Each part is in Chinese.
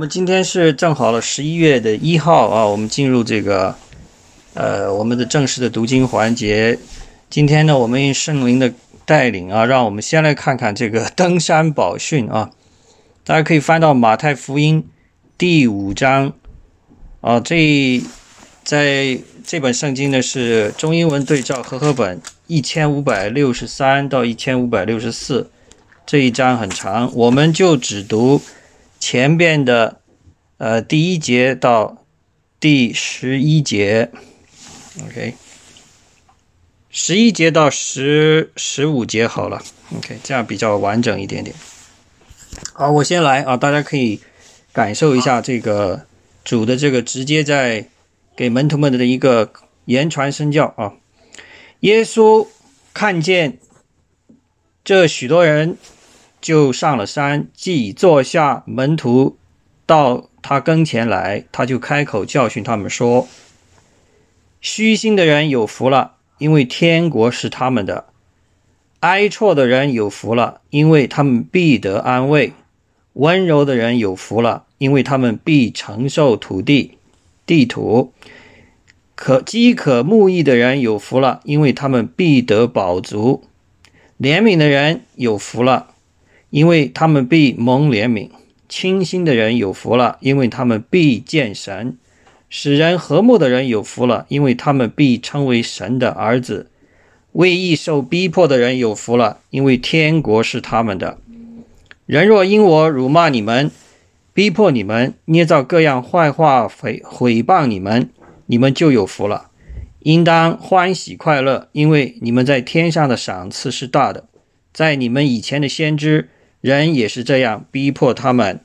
我们今天是正好了十一月的一号啊，我们进入这个呃我们的正式的读经环节。今天呢，我们以圣灵的带领啊，让我们先来看看这个登山宝训啊。大家可以翻到马太福音第五章啊，这在这本圣经呢是中英文对照和合本一千五百六十三到一千五百六十四，这一章很长，我们就只读。前边的呃第一节到第十一节，OK，十一节到十十五节好了，OK，这样比较完整一点点。好，我先来啊，大家可以感受一下这个主的这个直接在给门徒们的一个言传身教啊。耶稣看见这许多人。就上了山，既坐下，门徒到他跟前来，他就开口教训他们说：“虚心的人有福了，因为天国是他们的；哀错的人有福了，因为他们必得安慰；温柔的人有福了，因为他们必承受土地地土；可饥渴慕义的人有福了，因为他们必得饱足；怜悯的人有福了。”因为他们必蒙怜悯，清心的人有福了；因为他们必见神，使人和睦的人有福了；因为他们必称为神的儿子。为义受逼迫的人有福了，因为天国是他们的。人若因我辱骂你们，逼迫你们，捏造各样坏话毁毁谤你们，你们就有福了，应当欢喜快乐，因为你们在天上的赏赐是大的。在你们以前的先知。人也是这样逼迫他们。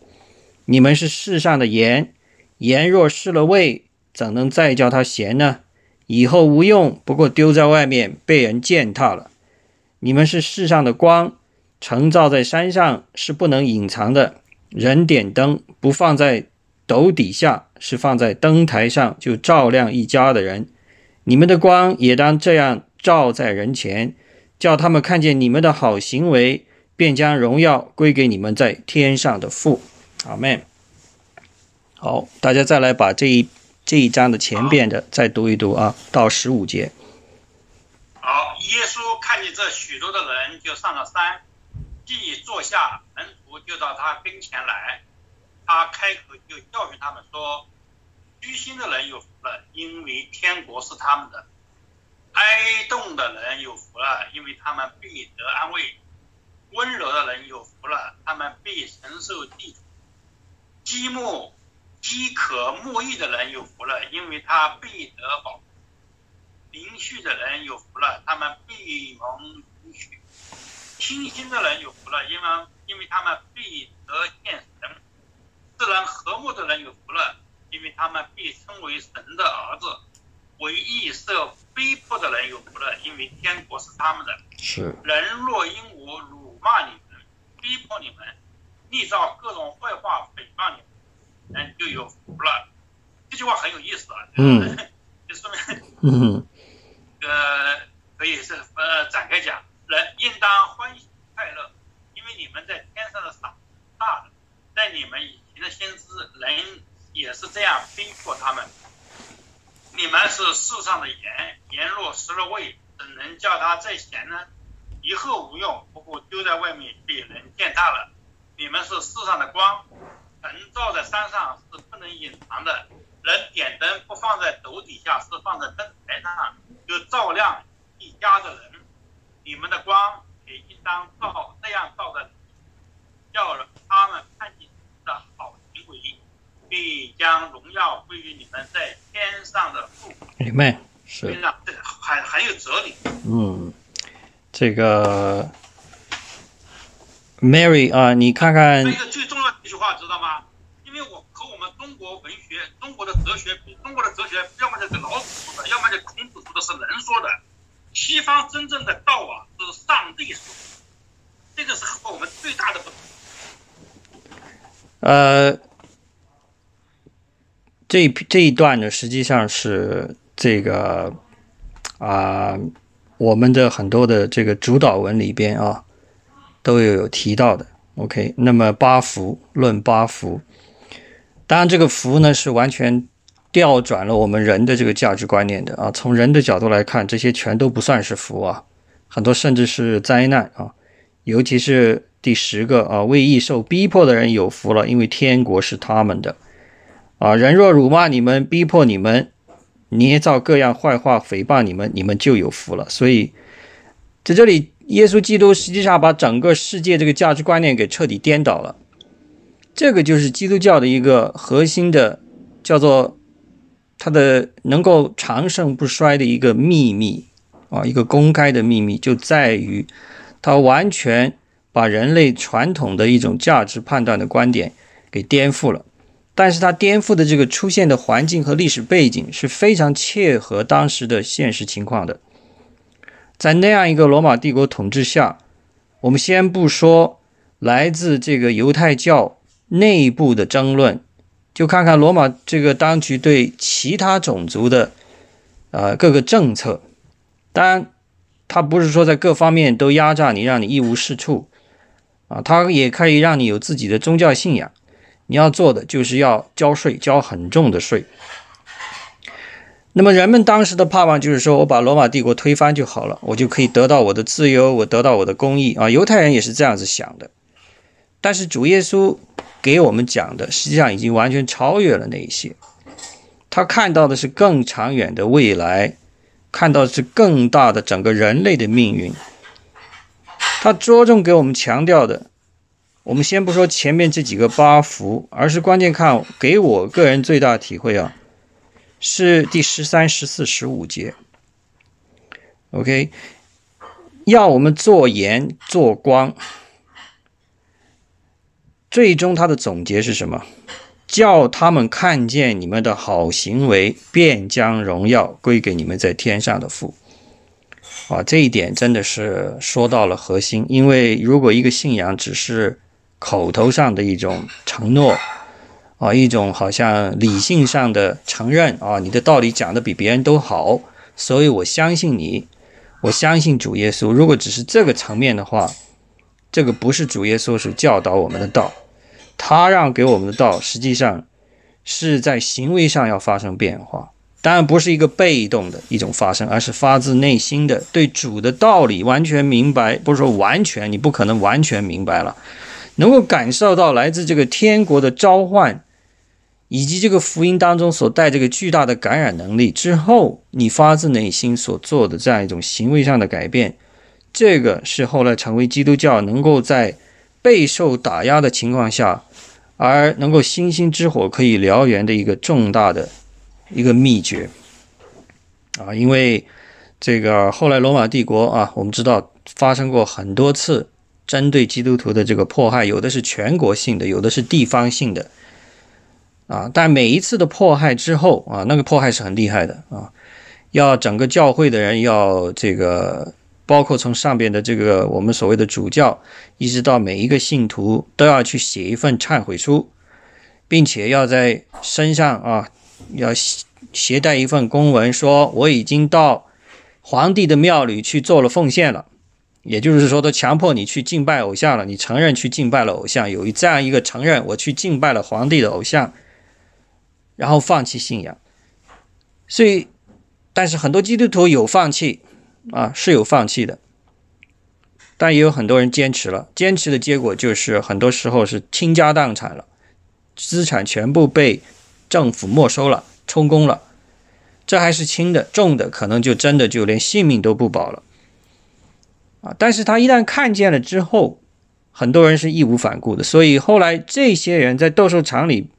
你们是世上的盐，盐若失了味，怎能再叫它咸呢？以后无用，不过丢在外面被人践踏了。你们是世上的光，城照在山上是不能隐藏的。人点灯不放在斗底下，是放在灯台上，就照亮一家的人。你们的光也当这样照在人前，叫他们看见你们的好行为。便将荣耀归给你们在天上的父，阿门。好，大家再来把这一这一章的前边的再读一读啊，到十五节。好，耶稣看见这许多的人，就上了山，既坐下，门徒就到他跟前来，他开口就教训他们说：“虚心的人有福了，因为天国是他们的；哀动的人有福了，因为他们必得安慰。”温柔的人有福了，他们必承受地土；积木饥渴慕义的人有福了，因为他必得饱；灵续的人有福了，他们必蒙允许；清心的人有福了，因为因为他们必得见神；自然和睦的人有福了，因为他们必称为神的儿子；为义受逼迫的人有福了，因为天国是他们的。是人若因我辱。骂你们，逼迫你们，逆造各种坏话诽谤你们，嗯，就有福了。这句话很有意思啊，嗯，就说明，嗯，呃，可以是呃展开讲，人应当欢喜快乐，因为你们在天上的赏大的，在你们以前的先知人也是这样逼迫他们。你们是世上的盐，盐若失了味，怎能叫它再咸呢？以后无用，不过丢在外面被人践踏了。你们是世上的光，能照在山上是不能隐藏的。人点灯不放在斗底下，是放在灯台上，就照亮一家的人。你们的光也应当照这样照的，叫他们看见的好行为，必将荣耀归于你们在天上的父。明白，是。非常这个很很有哲理。嗯。这个 Mary 啊，你看看。一个最重要的一句话，知道吗？因为我和我们中国文学、中国的哲学比，中国的哲学要么就是老子说的，要么就孔子说的，是人说的。西方真正的道啊，是上帝说的，这个是和我们最大的不同。呃，这这一段呢，实际上是这个啊。我们的很多的这个主导文里边啊，都有有提到的。OK，那么八福论八福，当然，这个福呢是完全调转了我们人的这个价值观念的啊。从人的角度来看，这些全都不算是福啊，很多甚至是灾难啊。尤其是第十个啊，为义受逼迫的人有福了，因为天国是他们的啊。人若辱骂你们、逼迫你们、捏造各样坏话诽谤你们，你们就有福了。所以在这里，耶稣基督实际上把整个世界这个价值观念给彻底颠倒了。这个就是基督教的一个核心的，叫做它的能够长盛不衰的一个秘密啊，一个公开的秘密，就在于它完全把人类传统的一种价值判断的观点给颠覆了。但是它颠覆的这个出现的环境和历史背景是非常切合当时的现实情况的。在那样一个罗马帝国统治下，我们先不说来自这个犹太教。内部的争论，就看看罗马这个当局对其他种族的，呃各个政策。当然，他不是说在各方面都压榨你，让你一无是处，啊，他也可以让你有自己的宗教信仰。你要做的就是要交税，交很重的税。那么人们当时的盼望就是说，我把罗马帝国推翻就好了，我就可以得到我的自由，我得到我的公义啊。犹太人也是这样子想的，但是主耶稣。给我们讲的，实际上已经完全超越了那一些。他看到的是更长远的未来，看到的是更大的整个人类的命运。他着重给我们强调的，我们先不说前面这几个八福，而是关键看给我个人最大体会啊，是第十三、十四、十五节。OK，要我们做盐做光。最终，他的总结是什么？叫他们看见你们的好行为，便将荣耀归给你们在天上的父。啊，这一点真的是说到了核心。因为如果一个信仰只是口头上的一种承诺，啊，一种好像理性上的承认，啊，你的道理讲的比别人都好，所以我相信你，我相信主耶稣。如果只是这个层面的话，这个不是主耶稣所教导我们的道。他让给我们的道，实际上是在行为上要发生变化，当然不是一个被动的一种发生，而是发自内心的对主的道理完全明白。不是说完全，你不可能完全明白了，能够感受到来自这个天国的召唤，以及这个福音当中所带这个巨大的感染能力之后，你发自内心所做的这样一种行为上的改变，这个是后来成为基督教能够在。备受打压的情况下，而能够星星之火可以燎原的一个重大的一个秘诀啊！因为这个后来罗马帝国啊，我们知道发生过很多次针对基督徒的这个迫害，有的是全国性的，有的是地方性的啊。但每一次的迫害之后啊，那个迫害是很厉害的啊，要整个教会的人要这个。包括从上边的这个我们所谓的主教，一直到每一个信徒都要去写一份忏悔书，并且要在身上啊，要携带一份公文，说我已经到皇帝的庙里去做了奉献了，也就是说，都强迫你去敬拜偶像了，你承认去敬拜了偶像，有这样一个承认，我去敬拜了皇帝的偶像，然后放弃信仰。所以，但是很多基督徒有放弃。啊，是有放弃的，但也有很多人坚持了。坚持的结果就是，很多时候是倾家荡产了，资产全部被政府没收了、充公了。这还是轻的，重的可能就真的就连性命都不保了。啊！但是他一旦看见了之后，很多人是义无反顾的。所以后来这些人在斗兽场里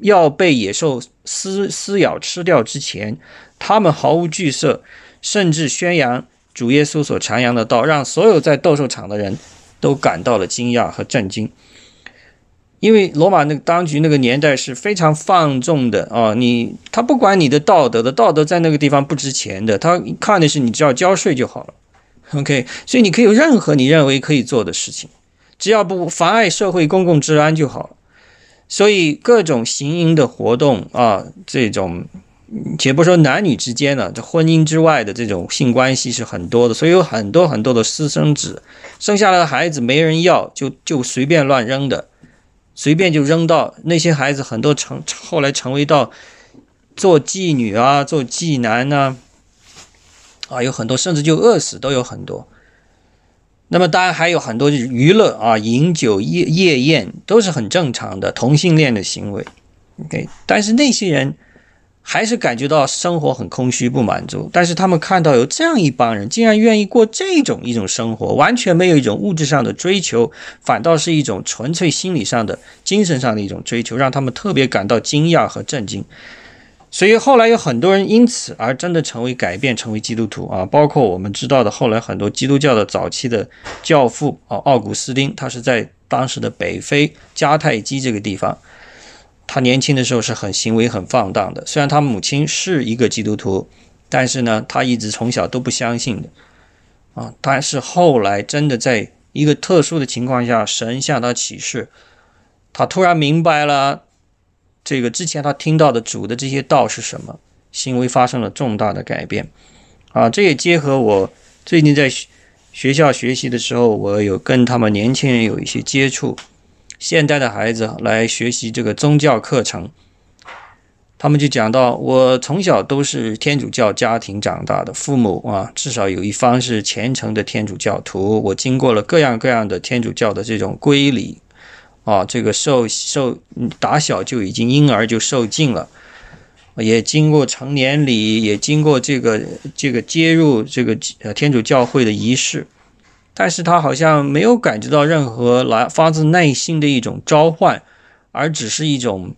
要被野兽撕撕咬吃掉之前，他们毫无惧色。甚至宣扬主耶稣所传扬的道，让所有在斗兽场的人都感到了惊讶和震惊。因为罗马那个当局那个年代是非常放纵的啊，你他不管你的道德的，道德在那个地方不值钱的，他看的是你只要交税就好了。OK，所以你可以有任何你认为可以做的事情，只要不妨碍社会公共治安就好。所以各种行淫的活动啊，这种。且不说男女之间呢，这婚姻之外的这种性关系是很多的，所以有很多很多的私生子，生下来的孩子没人要，就就随便乱扔的，随便就扔到那些孩子，很多成后来成为到做妓女啊，做妓男呢，啊，啊有很多甚至就饿死都有很多。那么当然还有很多娱乐啊，饮酒夜夜宴都是很正常的同性恋的行为。OK，但是那些人。还是感觉到生活很空虚不满足，但是他们看到有这样一帮人竟然愿意过这种一种生活，完全没有一种物质上的追求，反倒是一种纯粹心理上的、精神上的一种追求，让他们特别感到惊讶和震惊。所以后来有很多人因此而真的成为改变，成为基督徒啊，包括我们知道的后来很多基督教的早期的教父啊，奥古斯丁，他是在当时的北非迦太基这个地方。他年轻的时候是很行为很放荡的，虽然他母亲是一个基督徒，但是呢，他一直从小都不相信的，啊，但是后来真的在一个特殊的情况下，神向他启示，他突然明白了，这个之前他听到的主的这些道是什么，行为发生了重大的改变，啊，这也结合我最近在学学校学习的时候，我有跟他们年轻人有一些接触。现代的孩子来学习这个宗教课程，他们就讲到：我从小都是天主教家庭长大的，父母啊，至少有一方是虔诚的天主教徒。我经过了各样各样的天主教的这种规礼啊，这个受受打小就已经婴儿就受尽了，也经过成年礼，也经过这个这个接入这个呃天主教会的仪式。但是他好像没有感觉到任何来发自内心的一种召唤，而只是一种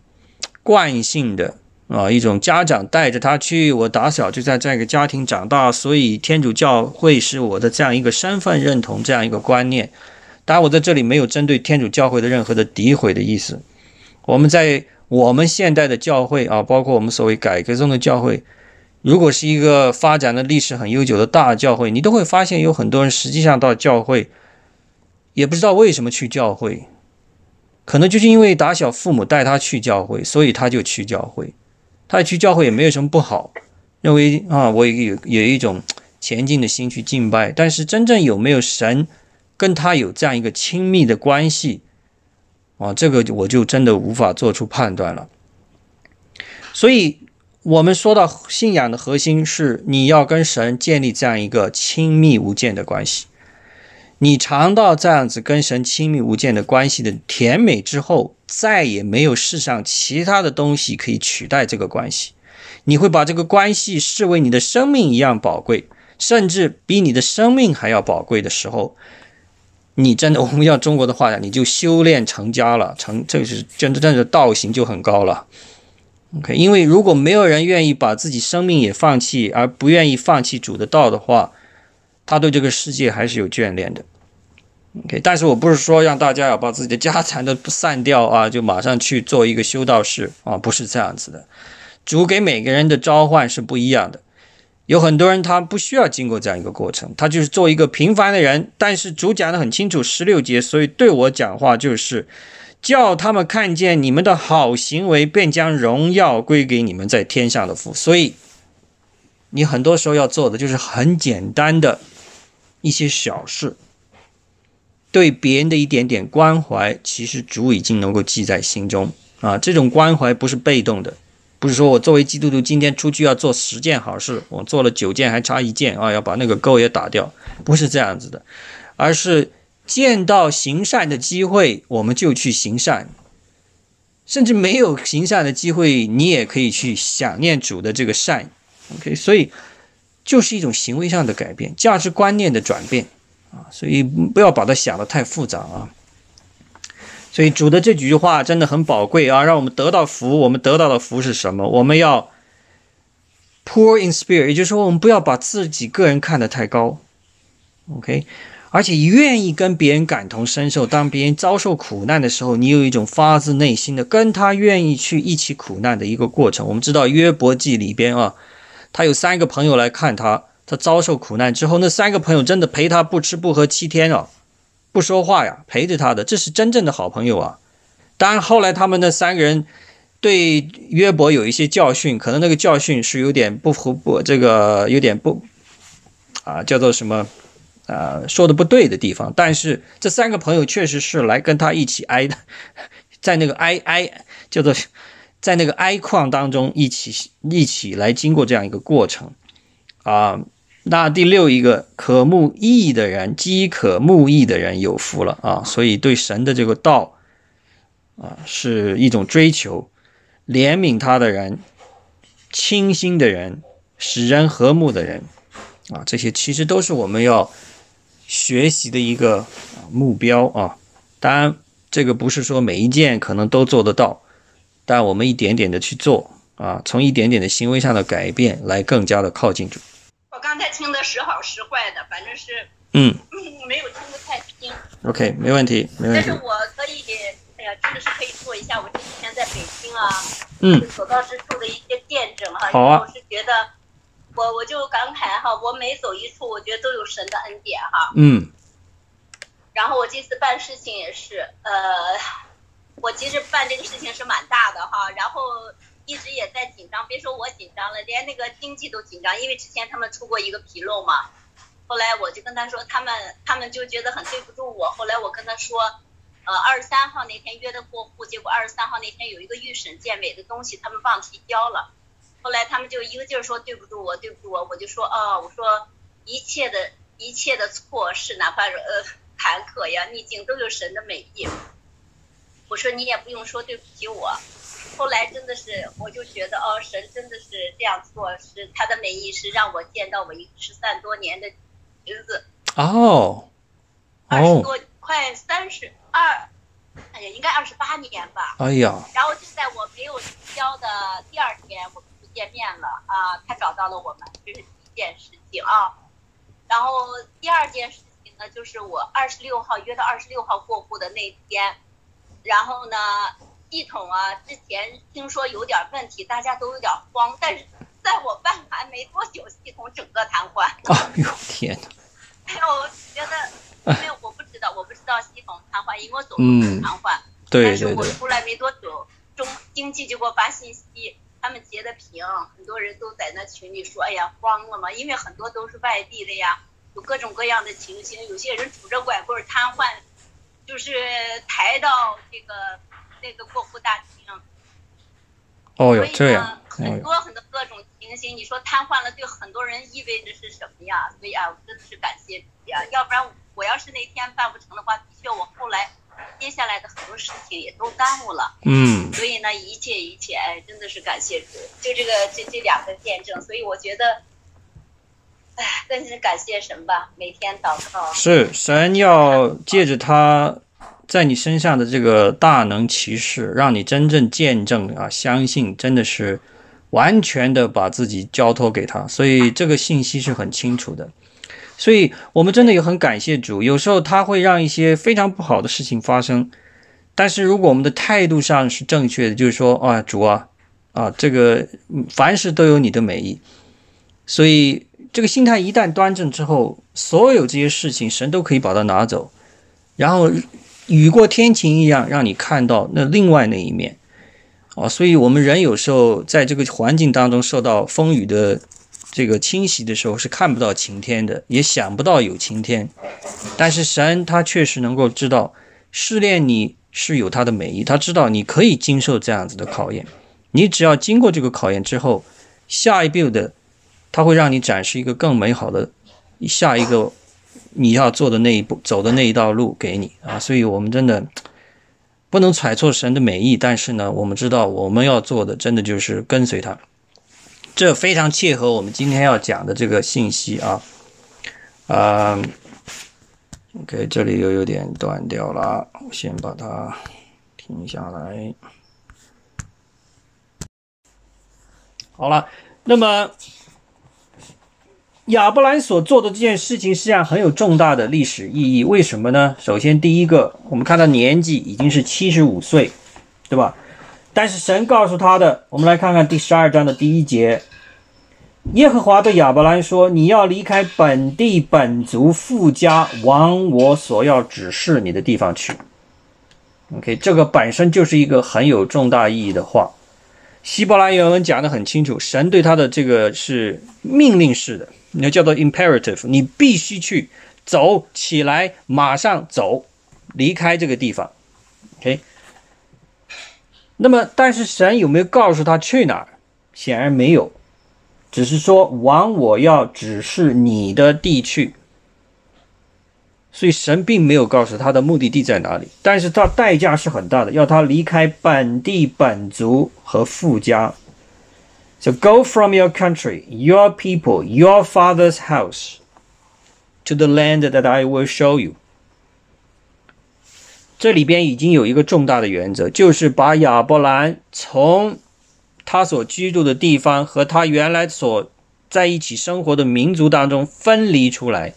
惯性的啊，一种家长带着他去。我打小就在这个家庭长大，所以天主教会是我的这样一个身份认同，这样一个观念。当然，我在这里没有针对天主教会的任何的诋毁的意思。我们在我们现代的教会啊，包括我们所谓改革中的教会。如果是一个发展的历史很悠久的大教会，你都会发现有很多人实际上到教会也不知道为什么去教会，可能就是因为打小父母带他去教会，所以他就去教会。他去教会也没有什么不好，认为啊，我有有一种前进的心去敬拜。但是真正有没有神跟他有这样一个亲密的关系啊，这个我就真的无法做出判断了。所以。我们说到信仰的核心是你要跟神建立这样一个亲密无间的关系。你尝到这样子跟神亲密无间的关系的甜美之后，再也没有世上其他的东西可以取代这个关系。你会把这个关系视为你的生命一样宝贵，甚至比你的生命还要宝贵的时候，你真的我们要中国的话讲，你就修炼成家了，成这个是真正的道行就很高了。OK，因为如果没有人愿意把自己生命也放弃，而不愿意放弃主的道的话，他对这个世界还是有眷恋的。OK，但是我不是说让大家要把自己的家产都散掉啊，就马上去做一个修道士啊，不是这样子的。主给每个人的召唤是不一样的，有很多人他不需要经过这样一个过程，他就是做一个平凡的人。但是主讲的很清楚，十六节，所以对我讲话就是。叫他们看见你们的好行为，便将荣耀归给你们在天上的父。所以，你很多时候要做的就是很简单的一些小事，对别人的一点点关怀，其实主已经能够记在心中啊。这种关怀不是被动的，不是说我作为基督徒今天出去要做十件好事，我做了九件还差一件啊，要把那个勾也打掉，不是这样子的，而是。见到行善的机会，我们就去行善；甚至没有行善的机会，你也可以去想念主的这个善。OK，所以就是一种行为上的改变，价值观念的转变啊。所以不要把它想得太复杂啊。所以主的这几句话真的很宝贵啊，让我们得到福。我们得到的福是什么？我们要 poor in spirit，也就是说，我们不要把自己个人看得太高。OK。而且愿意跟别人感同身受，当别人遭受苦难的时候，你有一种发自内心的跟他愿意去一起苦难的一个过程。我们知道约伯记里边啊，他有三个朋友来看他，他遭受苦难之后，那三个朋友真的陪他不吃不喝七天啊，不说话呀，陪着他的，这是真正的好朋友啊。当然后来他们那三个人对约伯有一些教训，可能那个教训是有点不符不这个有点不啊，叫做什么？呃，说的不对的地方，但是这三个朋友确实是来跟他一起挨的，在那个哀哀叫做在那个哀况当中一起一起来经过这样一个过程啊。那第六一个可慕义的人，饥可慕义的人有福了啊！所以对神的这个道啊，是一种追求，怜悯他的人，清心的人，使人和睦的人啊，这些其实都是我们要学习的一个目标啊。当然，这个不是说每一件可能都做得到，但我们一点点的去做啊，从一点点的行为上的改变来更加的靠近主。我刚才听的时好时坏的，反正是嗯，没有听得太清。OK，没问题，没问题。但是我可以，哎呀，真的是可以做一下我这几天在北京啊，嗯，所到之处的一些见证哈。好啊。我是觉得，我我就感慨哈，我每走一处，我觉得都有神的恩典哈。嗯。然后我这次办事情也是，呃，我其实办这个事情是蛮大的哈，然后。一直也在紧张，别说我紧张了，连那个经济都紧张，因为之前他们出过一个纰漏嘛。后来我就跟他说，他们他们就觉得很对不住我。后来我跟他说，呃，二十三号那天约的过户，结果二十三号那天有一个预审健美的东西，他们忘提交了。后来他们就一个劲儿说对不住我，对不住我。我就说，哦，我说一切的一切的错事，哪怕是呃坎坷呀逆境，都有神的美意。我说你也不用说对不起我。后来真的是，我就觉得哦，神真的是这样做，是他的美意是让我见到我一失散多年的侄子。哦，二十多，快三十二，哎呀，应该二十八年吧。哎呀。然后就在我没有交的第二天，我们就见面了啊，他找到了我们，这是第一件事情啊。然后第二件事情呢，就是我二十六号约到二十六号过户的那天，然后呢。系统啊，之前听说有点问题，大家都有点慌。但是在我办完没多久，系统整个瘫痪。哎呦天哪！哎呦，我觉得，因为我不知道，我不知道系统瘫痪，因为我走路瘫痪。对但是我出来没多久，中经济就给我发信息，他们截的屏，很多人都在那群里说：“哎呀，慌了嘛！”因为很多都是外地的呀，有各种各样的情形。有些人拄着拐棍瘫痪，就是抬到这个。那个过户大厅，哦哟，这样，很多很多各种情形，你说瘫痪了，对很多人意味着是什么呀？所以啊，我真的是感谢呀，要不然我要是那天办不成的话，的确我后来接下来的很多事情也都耽误了。嗯。所以呢，一切一切，哎，真的是感谢主，就这个这这两个见证，所以我觉得，哎，更是感谢神吧，每天祷告。是神要借着他。在你身上的这个大能骑士，让你真正见证啊，相信真的是完全的把自己交托给他，所以这个信息是很清楚的。所以我们真的也很感谢主，有时候他会让一些非常不好的事情发生，但是如果我们的态度上是正确的，就是说啊，主啊，啊，这个凡事都有你的美意，所以这个心态一旦端正之后，所有这些事情神都可以把它拿走，然后。雨过天晴一样，让你看到那另外那一面，啊，所以我们人有时候在这个环境当中受到风雨的这个侵袭的时候，是看不到晴天的，也想不到有晴天。但是神他确实能够知道试炼你是有他的美意，他知道你可以经受这样子的考验。你只要经过这个考验之后，下一步的他会让你展示一个更美好的下一个。你要做的那一步，走的那一道路给你啊，所以我们真的不能揣测神的美意，但是呢，我们知道我们要做的真的就是跟随他，这非常切合我们今天要讲的这个信息啊。啊，OK，这里又有点断掉了，我先把它停下来。好了，那么。亚伯兰所做的这件事情实际上很有重大的历史意义，为什么呢？首先，第一个，我们看到年纪已经是七十五岁，对吧？但是神告诉他的，我们来看看第十二章的第一节：耶和华对亚伯兰说：“你要离开本地本族富家，往我所要指示你的地方去。” OK，这个本身就是一个很有重大意义的话。希伯来原文讲得很清楚，神对他的这个是命令式的。那叫做 imperative，你必须去走起来，马上走，离开这个地方。OK，那么，但是神有没有告诉他去哪儿？显然没有，只是说往我要指示你的地去。所以神并没有告诉他的目的地在哪里，但是他代价是很大的，要他离开本地本族和富家。So go from your country, your people, your father's house, to the land that I will show you. 这里边已经有一个重大的原则，就是把亚伯兰从他所居住的地方和他原来所在一起生活的民族当中分离出来。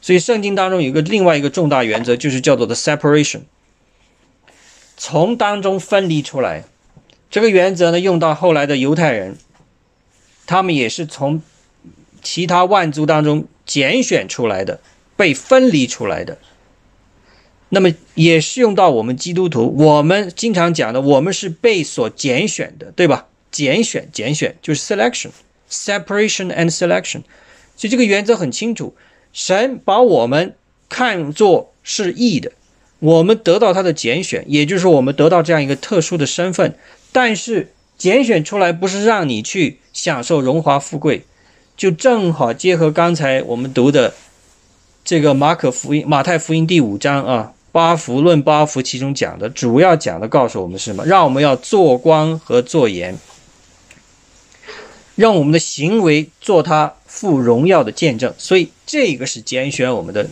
所以圣经当中有一个另外一个重大原则，就是叫做的 separation，从当中分离出来。这个原则呢，用到后来的犹太人，他们也是从其他万族当中拣选出来的，被分离出来的。那么也适用到我们基督徒，我们经常讲的，我们是被所拣选的，对吧？拣选，拣选就是 selection，separation and selection。所以这个原则很清楚，神把我们看作是义的，我们得到他的拣选，也就是我们得到这样一个特殊的身份。但是拣选出来不是让你去享受荣华富贵，就正好结合刚才我们读的这个马可福音、马太福音第五章啊。八福论八福，其中讲的主要讲的告诉我们是什么？让我们要做光和做盐，让我们的行为做他富荣耀的见证。所以这个是拣选我们的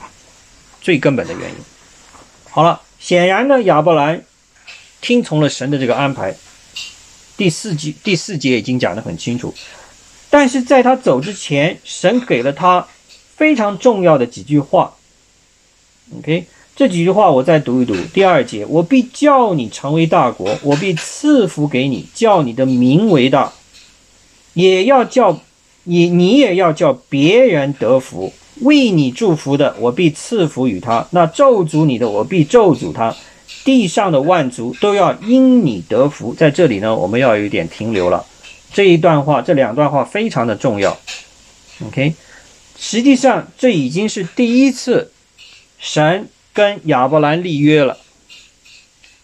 最根本的原因。好了，显然呢，亚伯兰听从了神的这个安排。第四节第四节已经讲得很清楚，但是在他走之前，神给了他非常重要的几句话。OK。这几句话我再读一读。第二节，我必叫你成为大国，我必赐福给你，叫你的名为大，也要叫你，你也要叫别人得福。为你祝福的，我必赐福与他；那咒诅你的，我必咒诅他。地上的万族都要因你得福。在这里呢，我们要有一点停留了。这一段话，这两段话非常的重要。OK，实际上这已经是第一次神。跟亚伯兰立约了，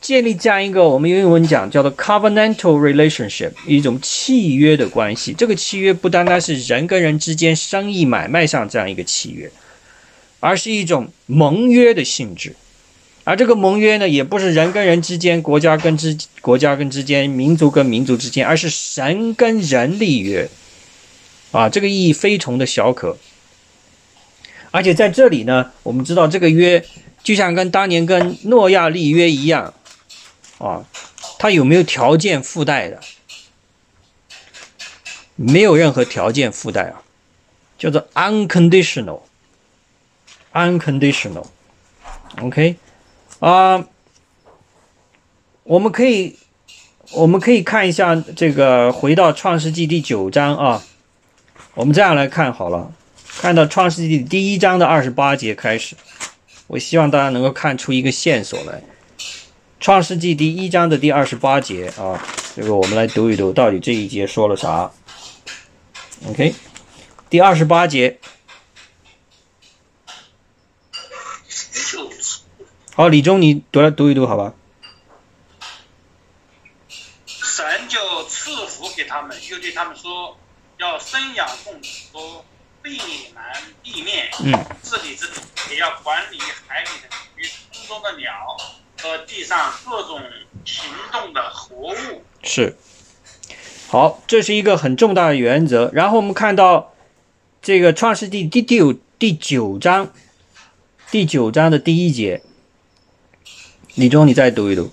建立这样一个我们英文讲叫做 covenantal relationship，一种契约的关系。这个契约不单单是人跟人之间生意买卖上这样一个契约，而是一种盟约的性质。而这个盟约呢，也不是人跟人之间、国家跟之国家跟之间、民族跟民族之间，而是神跟人立约。啊，这个意义非同的小可。而且在这里呢，我们知道这个约。就像跟当年跟诺亚立约一样，啊，他有没有条件附带的？没有任何条件附带啊，叫做 unconditional，unconditional，OK，啊，我们可以我们可以看一下这个，回到创世纪第九章啊，我们这样来看好了，看到创世纪第一章的二十八节开始。我希望大家能够看出一个线索来，《创世纪》第一章的第二十八节啊，这个我们来读一读，到底这一节说了啥？OK，第二十八节。好，李忠，你读来读一读，好吧？神就赐福给他们，又对他们说：“要生养众多。”遍满地面，嗯，治理之也要管理海里的鱼、空中的鸟和地上各种行动的活物。是，好，这是一个很重大的原则。然后我们看到这个创世纪第第九第九章第九章的第一节，李忠，你再读一读。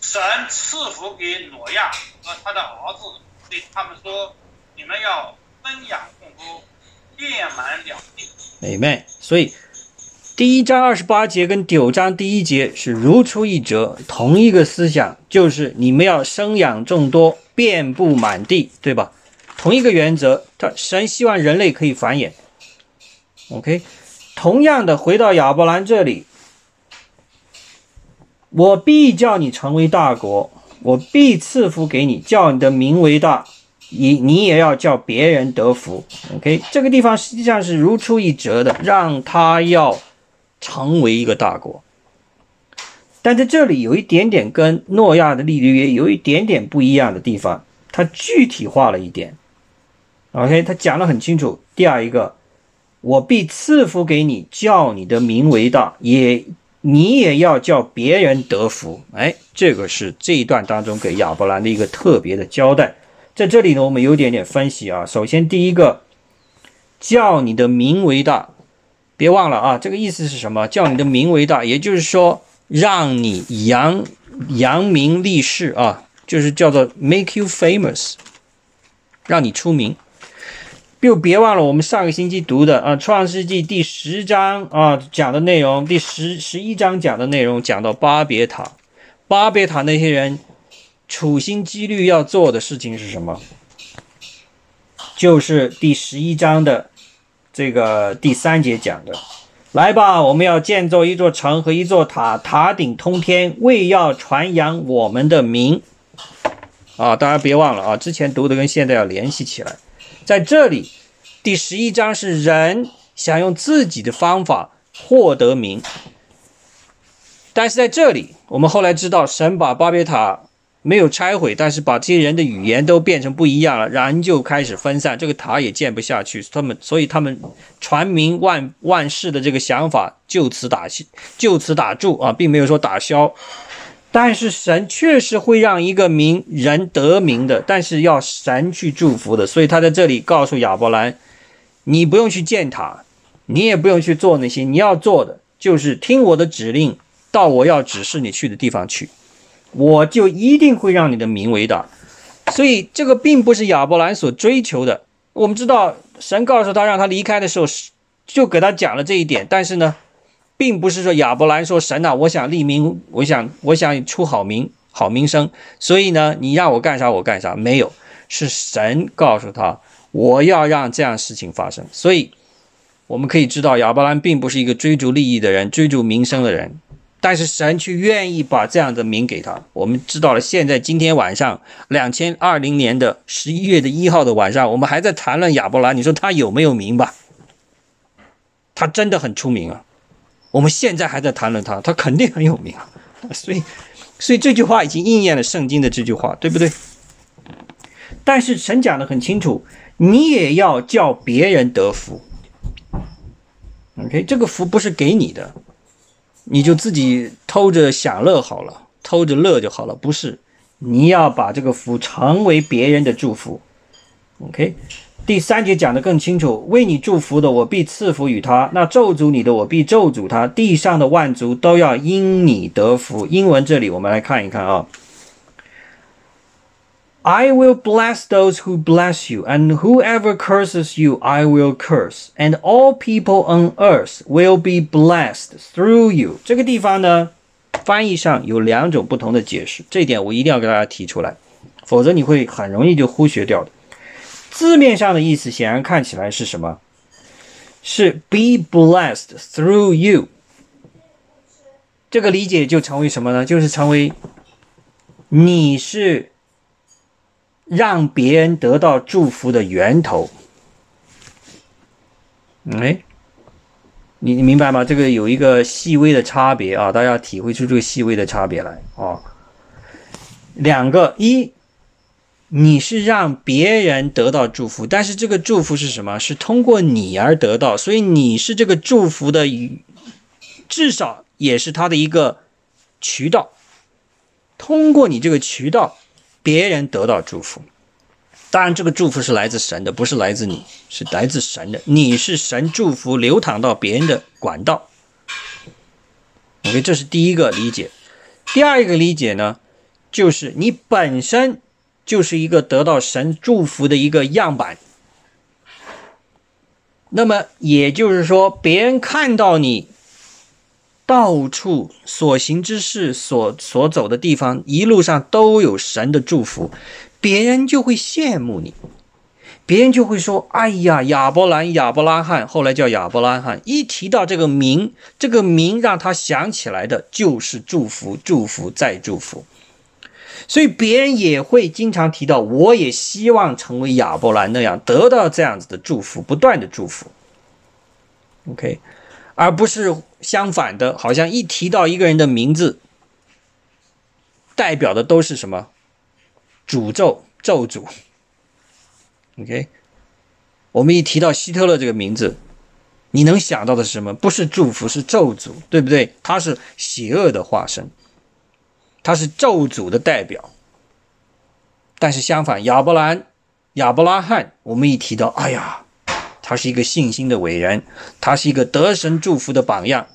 神赐福给挪亚和他的儿子。对他们说：“你们要分养众多，遍满两地。”美妹，所以第一章二十八节跟九章第一节是如出一辙，同一个思想，就是你们要生养众多，遍布满地，对吧？同一个原则，他神希望人类可以繁衍。OK，同样的，回到亚伯兰这里，我必叫你成为大国。我必赐福给你，叫你的名为大，你你也要叫别人得福。OK，这个地方实际上是如出一辙的，让他要成为一个大国。但在这里有一点点跟诺亚的立约有一点点不一样的地方，它具体化了一点。OK，他讲得很清楚。第二一个，我必赐福给你，叫你的名为大，也你也要叫别人得福。哎，这个是这一段当中给亚伯兰的一个特别的交代。在这里呢，我们有点点分析啊。首先，第一个，叫你的名为大，别忘了啊，这个意思是什么？叫你的名为大，也就是说，让你扬扬名立世啊，就是叫做 make you famous，让你出名。就别忘了我们上个星期读的啊，《创世纪》第十章啊讲的内容，第十十一章讲的内容，讲到巴别塔，巴别塔那些人处心积虑要做的事情是什么？就是第十一章的这个第三节讲的，来吧，我们要建造一座城和一座塔，塔顶通天，为要传扬我们的名。啊，大家别忘了啊，之前读的跟现在要联系起来。在这里，第十一章是人想用自己的方法获得名，但是在这里，我们后来知道，神把巴别塔没有拆毁，但是把这些人的语言都变成不一样了，人就开始分散，这个塔也建不下去。他们，所以他们传名万万世的这个想法就此打就此打住啊，并没有说打消。但是神确实会让一个名人得名的，但是要神去祝福的，所以他在这里告诉亚伯兰，你不用去建塔，你也不用去做那些，你要做的就是听我的指令，到我要指示你去的地方去，我就一定会让你的名为大。所以这个并不是亚伯兰所追求的。我们知道神告诉他让他离开的时候，就给他讲了这一点，但是呢。并不是说亚伯兰说神呐，我想立名，我想我想出好名好名声，所以呢，你让我干啥我干啥，没有，是神告诉他我要让这样事情发生。所以我们可以知道亚伯兰并不是一个追逐利益的人，追逐名声的人，但是神却愿意把这样的名给他。我们知道了，现在今天晚上两千二零年的十一月的一号的晚上，我们还在谈论亚伯兰，你说他有没有名吧？他真的很出名啊。我们现在还在谈论他，他肯定很有名啊，所以，所以这句话已经应验了圣经的这句话，对不对？但是神讲的很清楚，你也要叫别人得福。OK，这个福不是给你的，你就自己偷着享乐好了，偷着乐就好了，不是，你要把这个福成为别人的祝福。OK。第三节讲的更清楚，为你祝福的，我必赐福与他；那咒诅你的，我必咒诅他。地上的万族都要因你得福。英文这里我们来看一看啊。I will bless those who bless you, and whoever curses you, I will curse, and all people on earth will be blessed through you。这个地方呢，翻译上有两种不同的解释，这一点我一定要给大家提出来，否则你会很容易就忽略掉的。字面上的意思显然看起来是什么？是 be blessed through you。这个理解就成为什么呢？就是成为你是让别人得到祝福的源头。哎，你你明白吗？这个有一个细微的差别啊，大家体会出这个细微的差别来啊。两个一。你是让别人得到祝福，但是这个祝福是什么？是通过你而得到，所以你是这个祝福的，至少也是他的一个渠道。通过你这个渠道，别人得到祝福。当然，这个祝福是来自神的，不是来自你，是来自神的。你是神祝福流淌到别人的管道。OK，这是第一个理解。第二个理解呢，就是你本身。就是一个得到神祝福的一个样板。那么也就是说，别人看到你到处所行之事、所所走的地方，一路上都有神的祝福，别人就会羡慕你，别人就会说：“哎呀，亚伯兰、亚伯拉罕，后来叫亚伯拉罕。”一提到这个名，这个名让他想起来的就是祝福，祝福再祝福。所以别人也会经常提到，我也希望成为亚伯兰那样，得到这样子的祝福，不断的祝福。OK，而不是相反的，好像一提到一个人的名字，代表的都是什么？诅咒、咒诅。OK，我们一提到希特勒这个名字，你能想到的是什么？不是祝福，是咒诅，对不对？他是邪恶的化身，他是咒诅的代表。但是相反，亚伯兰、亚伯拉罕，我们一提到，哎呀，他是一个信心的伟人，他是一个得神祝福的榜样。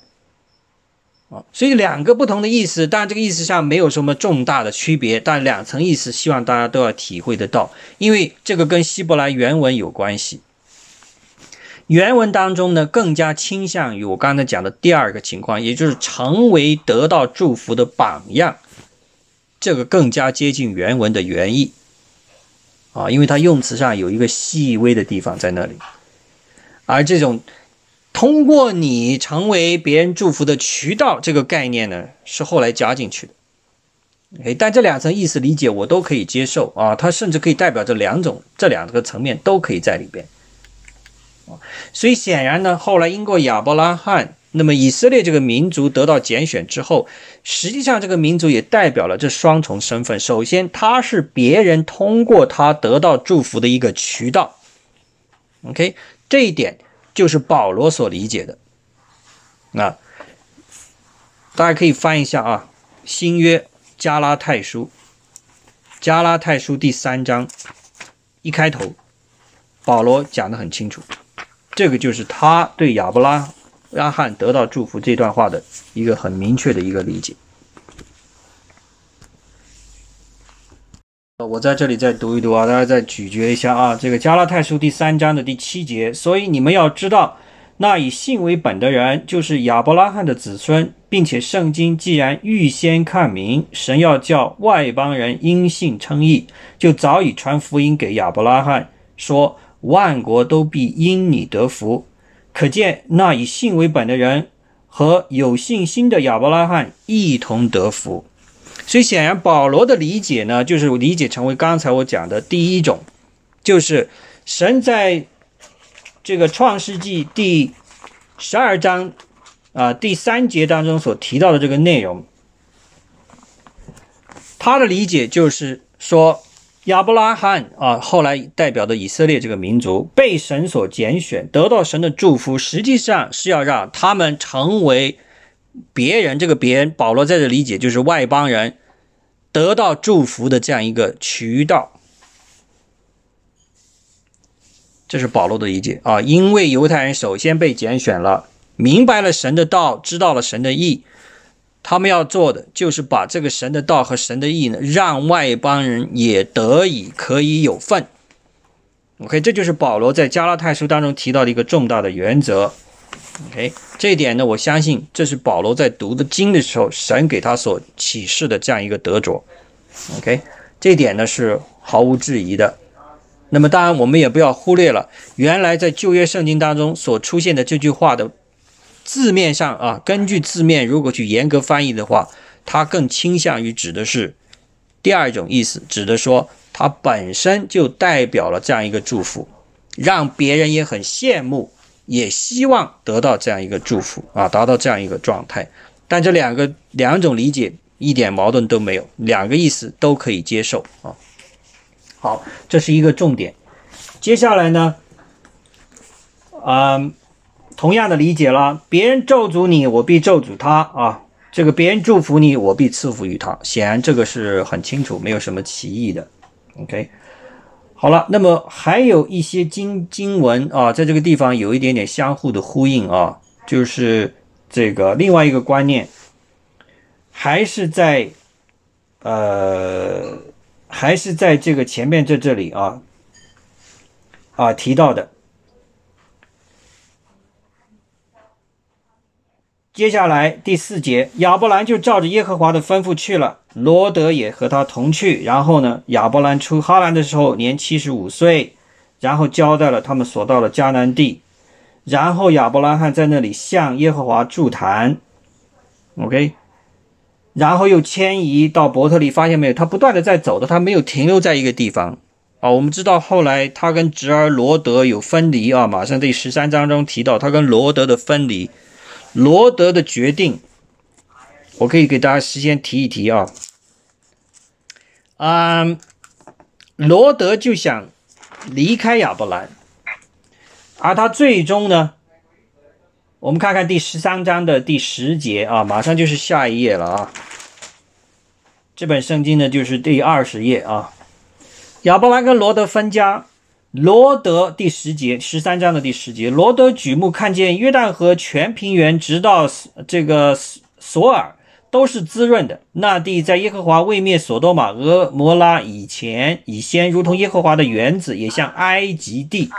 啊，所以两个不同的意思，当然这个意思上没有什么重大的区别，但两层意思希望大家都要体会得到，因为这个跟希伯来原文有关系。原文当中呢，更加倾向于我刚才讲的第二个情况，也就是成为得到祝福的榜样，这个更加接近原文的原意。啊，因为它用词上有一个细微的地方在那里，而这种。通过你成为别人祝福的渠道，这个概念呢是后来加进去的。哎，但这两层意思理解我都可以接受啊，它甚至可以代表这两种、这两个层面都可以在里边。所以显然呢，后来经过亚伯拉罕，那么以色列这个民族得到拣选之后，实际上这个民族也代表了这双重身份。首先，他是别人通过他得到祝福的一个渠道。OK，这一点。就是保罗所理解的，那，大家可以翻一下啊，《新约加拉太书》，加拉太书第三章一开头，保罗讲的很清楚，这个就是他对亚伯拉拉罕得到祝福这段话的一个很明确的一个理解。我在这里再读一读啊，大家再咀嚼一下啊。这个加拉太书第三章的第七节，所以你们要知道，那以信为本的人就是亚伯拉罕的子孙，并且圣经既然预先看明，神要叫外邦人因信称义，就早已传福音给亚伯拉罕，说万国都必因你得福。可见那以信为本的人和有信心的亚伯拉罕一同得福。所以显然，保罗的理解呢，就是理解成为刚才我讲的第一种，就是神在这个创世纪第十二章啊第三节当中所提到的这个内容。他的理解就是说，亚伯拉罕啊，后来代表的以色列这个民族被神所拣选，得到神的祝福，实际上是要让他们成为。别人这个别人，保罗在这理解就是外邦人得到祝福的这样一个渠道，这是保罗的理解啊。因为犹太人首先被拣选了，明白了神的道，知道了神的意，他们要做的就是把这个神的道和神的意呢，让外邦人也得以可以有份。OK，这就是保罗在加拉太书当中提到的一个重大的原则。OK，这一点呢，我相信这是保罗在读的经的时候，神给他所启示的这样一个得着。OK，这一点呢是毫无质疑的。那么当然，我们也不要忽略了原来在旧约圣经当中所出现的这句话的字面上啊，根据字面如果去严格翻译的话，它更倾向于指的是第二种意思，指的说它本身就代表了这样一个祝福，让别人也很羡慕。也希望得到这样一个祝福啊，达到这样一个状态。但这两个两种理解一点矛盾都没有，两个意思都可以接受啊。好，这是一个重点。接下来呢，嗯，同样的理解了，别人咒诅你，我必咒诅他啊。这个别人祝福你，我必赐福于他。显然这个是很清楚，没有什么歧义的。OK。好了，那么还有一些经经文啊，在这个地方有一点点相互的呼应啊，就是这个另外一个观念，还是在呃，还是在这个前面这这里啊啊提到的。接下来第四节，亚伯兰就照着耶和华的吩咐去了，罗德也和他同去。然后呢，亚伯兰出哈兰的时候年七十五岁，然后交代了他们所到的迦南地。然后亚伯拉罕在那里向耶和华祝坛，OK，然后又迁移到伯特利，发现没有？他不断的在走的，他没有停留在一个地方啊。我们知道后来他跟侄儿罗德有分离啊，马上第十三章中提到他跟罗德的分离。罗德的决定，我可以给大家事先提一提啊。啊，罗德就想离开亚伯兰，而他最终呢，我们看看第十三章的第十节啊，马上就是下一页了啊。这本圣经呢，就是第二十页啊。亚伯兰跟罗德分家，罗德第十节，十三章的第十节，罗德举目看见约旦河全平原，直到这个索尔，都是滋润的。那地在耶和华未灭索多玛、俄摩拉以前以先，如同耶和华的园子，也像埃及地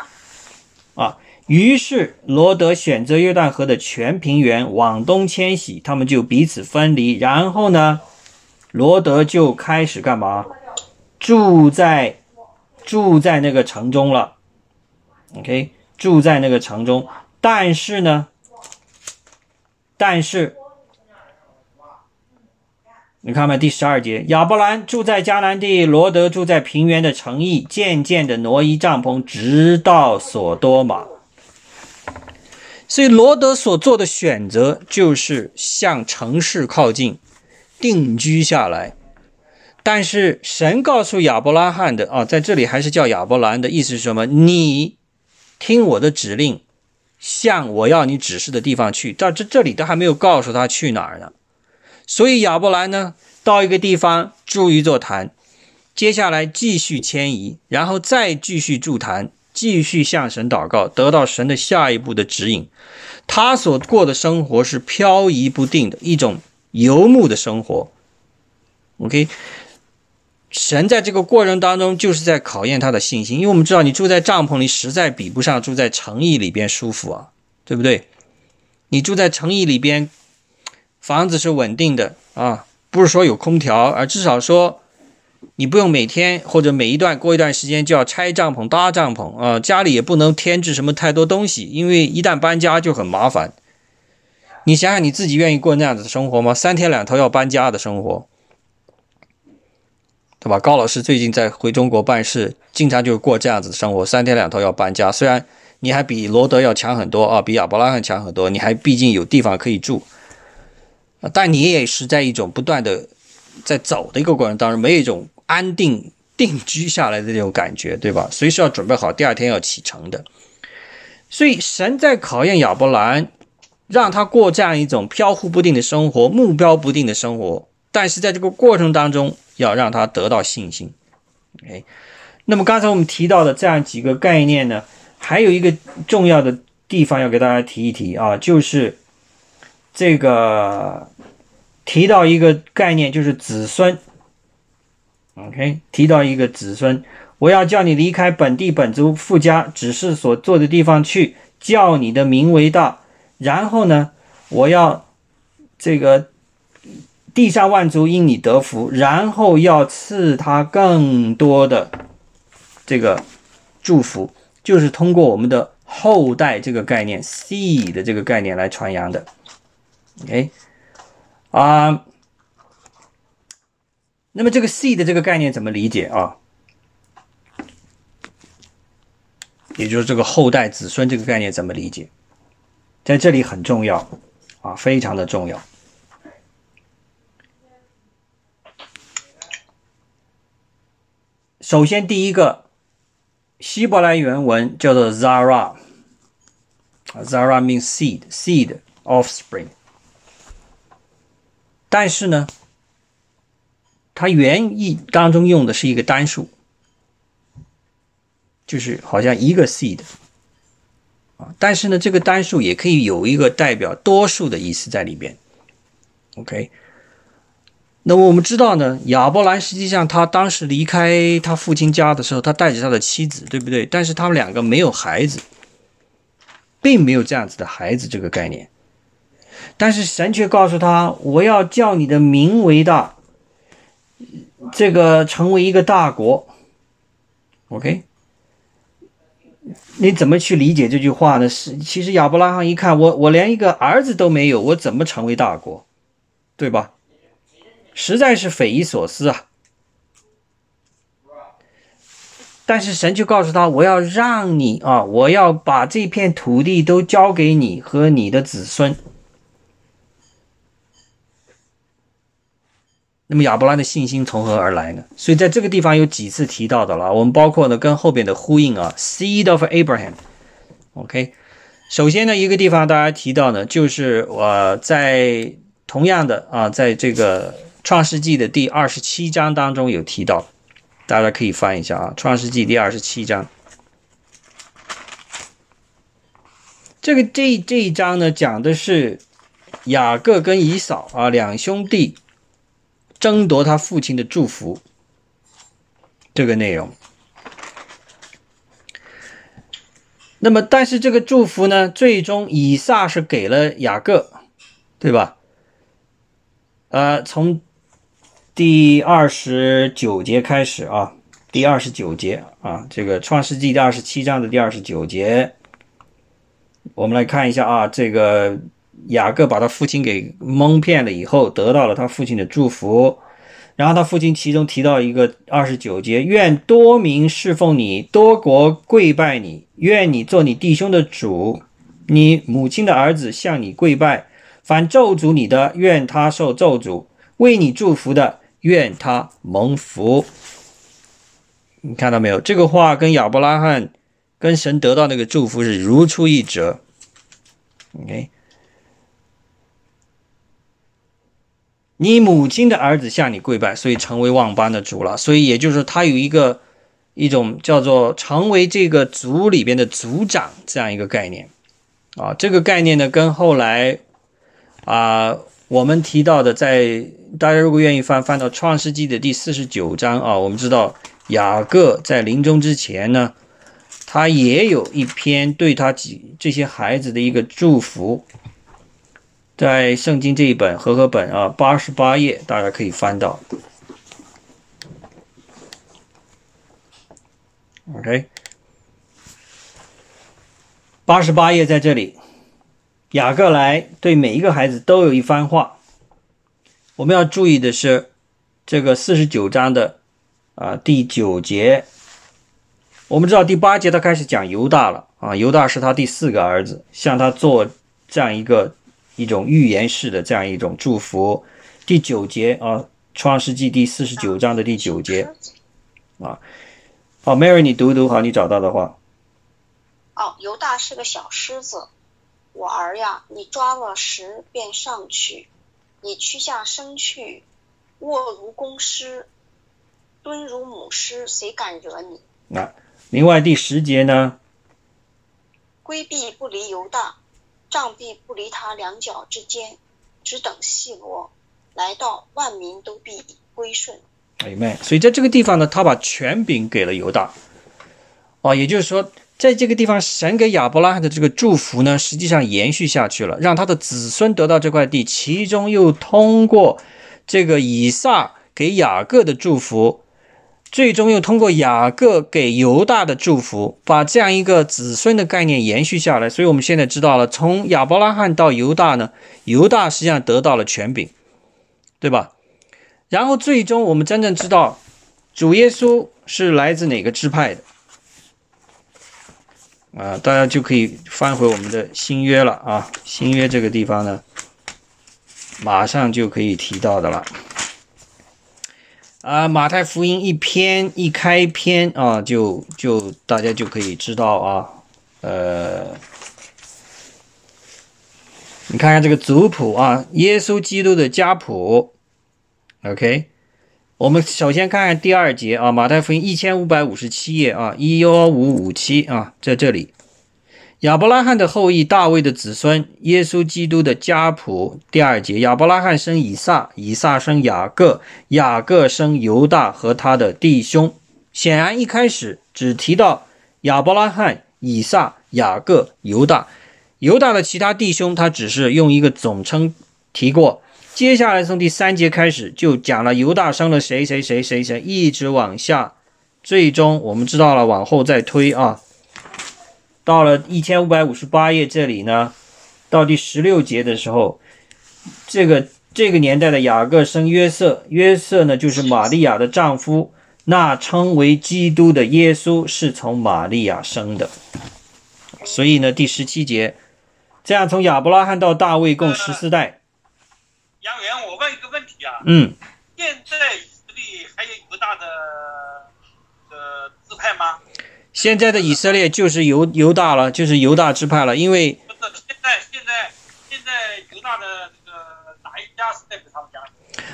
啊。于是罗德选择约旦河的全平原往东迁徙，他们就彼此分离。然后呢？罗德就开始干嘛？住在住在那个城中了。OK，住在那个城中。但是呢，但是你看嘛，第十二节，亚伯兰住在迦南地，罗德住在平原的城邑，渐渐的挪移帐篷，直到索多玛。所以罗德所做的选择就是向城市靠近。定居下来，但是神告诉亚伯拉罕的啊，在这里还是叫亚伯兰的意思是什么？你听我的指令，向我要你指示的地方去。到这这里都还没有告诉他去哪儿呢。所以亚伯兰呢，到一个地方筑一座坛，接下来继续迁移，然后再继续筑坛，继续向神祷告，得到神的下一步的指引。他所过的生活是漂移不定的一种。游牧的生活，OK，神在这个过程当中就是在考验他的信心，因为我们知道你住在帐篷里实在比不上住在城邑里边舒服啊，对不对？你住在城邑里边，房子是稳定的啊，不是说有空调，而至少说你不用每天或者每一段过一段时间就要拆帐篷搭帐篷啊，家里也不能添置什么太多东西，因为一旦搬家就很麻烦。你想想，你自己愿意过那样子的生活吗？三天两头要搬家的生活，对吧？高老师最近在回中国办事，经常就是过这样子的生活，三天两头要搬家。虽然你还比罗德要强很多啊，比亚伯拉罕强很多，你还毕竟有地方可以住，但你也是在一种不断的在走的一个过程当中，没有一种安定定居下来的这种感觉，对吧？随时要准备好第二天要启程的。所以神在考验亚伯兰。让他过这样一种飘忽不定的生活，目标不定的生活，但是在这个过程当中，要让他得到信心。哎，那么刚才我们提到的这样几个概念呢，还有一个重要的地方要给大家提一提啊，就是这个提到一个概念，就是子孙。OK，提到一个子孙，我要叫你离开本地本族富家，只是所做的地方去，叫你的名为大。然后呢，我要这个地上万族因你得福，然后要赐他更多的这个祝福，就是通过我们的后代这个概念 “seed” 的这个概念来传扬的。OK，啊，那么这个 “seed” 的这个概念怎么理解啊？也就是这个后代子孙这个概念怎么理解？在这里很重要啊，非常的重要。首先，第一个希伯来原文叫做 Zara，Zara means seed，seed offspring。但是呢，它原意当中用的是一个单数，就是好像一个 seed。啊，但是呢，这个单数也可以有一个代表多数的意思在里边。OK，那么我们知道呢，亚伯兰实际上他当时离开他父亲家的时候，他带着他的妻子，对不对？但是他们两个没有孩子，并没有这样子的孩子这个概念。但是神却告诉他：“我要叫你的名为大，这个成为一个大国。”OK。你怎么去理解这句话呢？是，其实亚伯拉罕一看，我我连一个儿子都没有，我怎么成为大国，对吧？实在是匪夷所思啊！但是神就告诉他，我要让你啊，我要把这片土地都交给你和你的子孙。那么亚伯拉罕的信心从何而来呢？所以在这个地方有几次提到的了，我们包括呢跟后边的呼应啊，seed of Abraham，OK。首先呢，一个地方大家提到呢，就是我在同样的啊，在这个创世纪的第二十七章当中有提到，大家可以翻一下啊，创世纪第二十七章。这个这这一章呢，讲的是雅各跟以扫啊两兄弟争夺他父亲的祝福这个内容。那么，但是这个祝福呢，最终以撒是给了雅各，对吧？呃，从第二十九节开始啊，第二十九节啊，这个创世纪第二十七章的第二十九节，我们来看一下啊，这个雅各把他父亲给蒙骗了以后，得到了他父亲的祝福。然后他父亲其中提到一个二十九节，愿多民侍奉你，多国跪拜你，愿你做你弟兄的主，你母亲的儿子向你跪拜，凡咒诅你的，愿他受咒诅；为你祝福的，愿他蒙福。你看到没有？这个话跟亚伯拉罕跟神得到那个祝福是如出一辙。OK。你母亲的儿子向你跪拜，所以成为万邦的主了。所以也就是他有一个一种叫做成为这个族里边的族长这样一个概念啊。这个概念呢，跟后来啊我们提到的，在大家如果愿意翻翻到创世纪的第四十九章啊，我们知道雅各在临终之前呢，他也有一篇对他几这些孩子的一个祝福。在圣经这一本和合本啊，八十八页，大家可以翻到。OK，八十八页在这里，雅各来对每一个孩子都有一番话。我们要注意的是，这个四十九章的啊第九节，我们知道第八节他开始讲犹大了啊，犹大是他第四个儿子，向他做这样一个。一种预言式的这样一种祝福，第九节啊，《创世纪》第四十九章的第九节啊，好，Mary，你读一读好，你找到的话。哦，犹大是个小狮子，我儿呀，你抓了食便上去，你屈下身去，卧如公狮，蹲如母狮，谁敢惹你？那另外第十节呢？规避不离犹大。杖臂不离他两脚之间，只等细罗来到，万民都必归顺。哎妹，所以在这个地方呢，他把权柄给了犹大。哦，也就是说，在这个地方，神给亚伯拉罕的这个祝福呢，实际上延续下去了，让他的子孙得到这块地，其中又通过这个以撒给雅各的祝福。最终又通过雅各给犹大的祝福，把这样一个子孙的概念延续下来。所以我们现在知道了，从亚伯拉罕到犹大呢，犹大实际上得到了权柄，对吧？然后最终我们真正知道，主耶稣是来自哪个支派的啊？大家就可以翻回我们的新约了啊，新约这个地方呢，马上就可以提到的了。啊，马太福音一篇一开篇啊，就就大家就可以知道啊，呃，你看看这个族谱啊，耶稣基督的家谱，OK，我们首先看看第二节啊，马太福音一千五百五十七页啊，一幺五五七啊，在这里。亚伯拉罕的后裔，大卫的子孙，耶稣基督的家谱。第二节，亚伯拉罕生以撒，以撒生雅各，雅各生犹大和他的弟兄。显然，一开始只提到亚伯拉罕、以撒、雅各、犹大，犹大的其他弟兄，他只是用一个总称提过。接下来从第三节开始，就讲了犹大生了谁谁谁谁谁，一直往下，最终我们知道了，往后再推啊。到了一千五百五十八页这里呢，到第十六节的时候，这个这个年代的雅各生约瑟，约瑟呢就是玛利亚的丈夫，那称为基督的耶稣是从玛利亚生的。所以呢，第十七节，这样从亚伯拉罕到大卫共十四代。杨元，我问一个问题啊。嗯。现在以色列还有犹大的呃支派吗？现在的以色列就是犹犹大了，就是犹大支派了，因为不是，现在现在现在犹大的这个哪一家是代表他们家？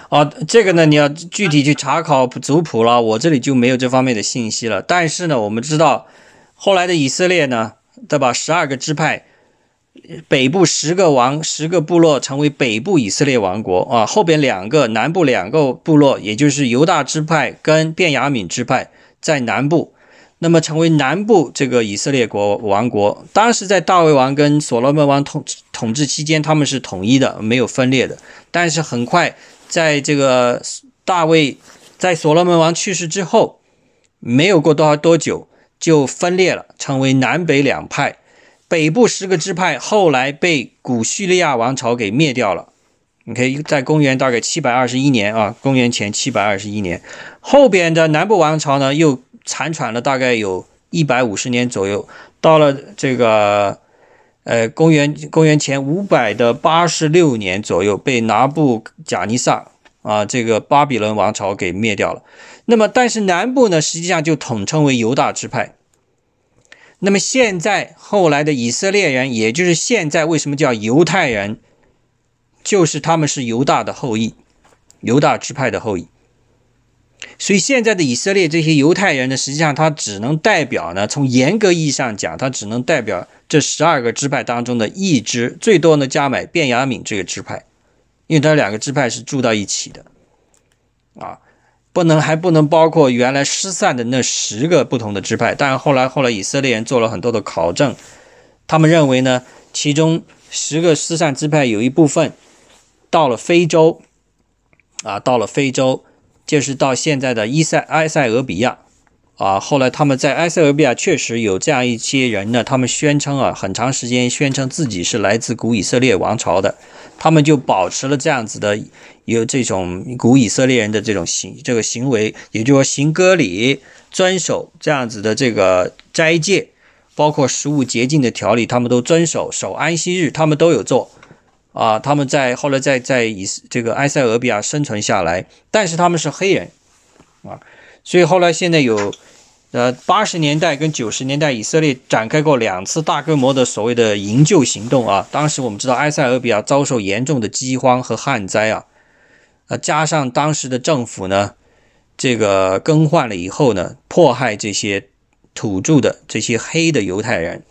啊，这个呢，你要具体去查考族谱了，我这里就没有这方面的信息了。但是呢，我们知道后来的以色列呢，对吧？十二个支派，北部十个王，十个部落成为北部以色列王国啊。后边两个南部两个部落，也就是犹大支派跟便雅悯支派在南部，那么成为南部这个以色列国王国。当时在大卫王跟所罗门王统统治期间，他们是统一的，没有分裂的。但是很快。在这个大卫在所罗门王去世之后，没有过多少多久就分裂了，成为南北两派。北部十个支派后来被古叙利亚王朝给灭掉了。你可以在公元大概七百二十一年啊，公元前七百二十一年，后边的南部王朝呢又残喘了大概有一百五十年左右，到了这个。呃，公元公元前五百的八十六年左右，被拿布贾尼撒啊这个巴比伦王朝给灭掉了。那么，但是南部呢，实际上就统称为犹大支派。那么现在后来的以色列人，也就是现在为什么叫犹太人，就是他们是犹大的后裔，犹大支派的后裔。所以现在的以色列这些犹太人呢，实际上他只能代表呢，从严格意义上讲，他只能代表。这十二个支派当中的一支，最多呢加买便雅敏这个支派，因为他两个支派是住到一起的，啊，不能还不能包括原来失散的那十个不同的支派。但后来后来以色列人做了很多的考证，他们认为呢，其中十个失散支派有一部分到了非洲，啊，到了非洲，就是到现在的伊塞埃塞俄比亚。啊，后来他们在埃塞俄比亚确实有这样一些人呢，他们宣称啊，很长时间宣称自己是来自古以色列王朝的，他们就保持了这样子的有这种古以色列人的这种行这个行为，也就是说行割礼，遵守这样子的这个斋戒，包括食物洁净的条例，他们都遵守，守安息日他们都有做啊，他们在后来在在以这个埃塞俄比亚生存下来，但是他们是黑人啊，所以后来现在有。呃，八十年代跟九十年代，以色列展开过两次大规模的所谓的营救行动啊。当时我们知道埃塞俄比亚遭受严重的饥荒和旱灾啊，呃，加上当时的政府呢，这个更换了以后呢，迫害这些土著的这些黑的犹太人，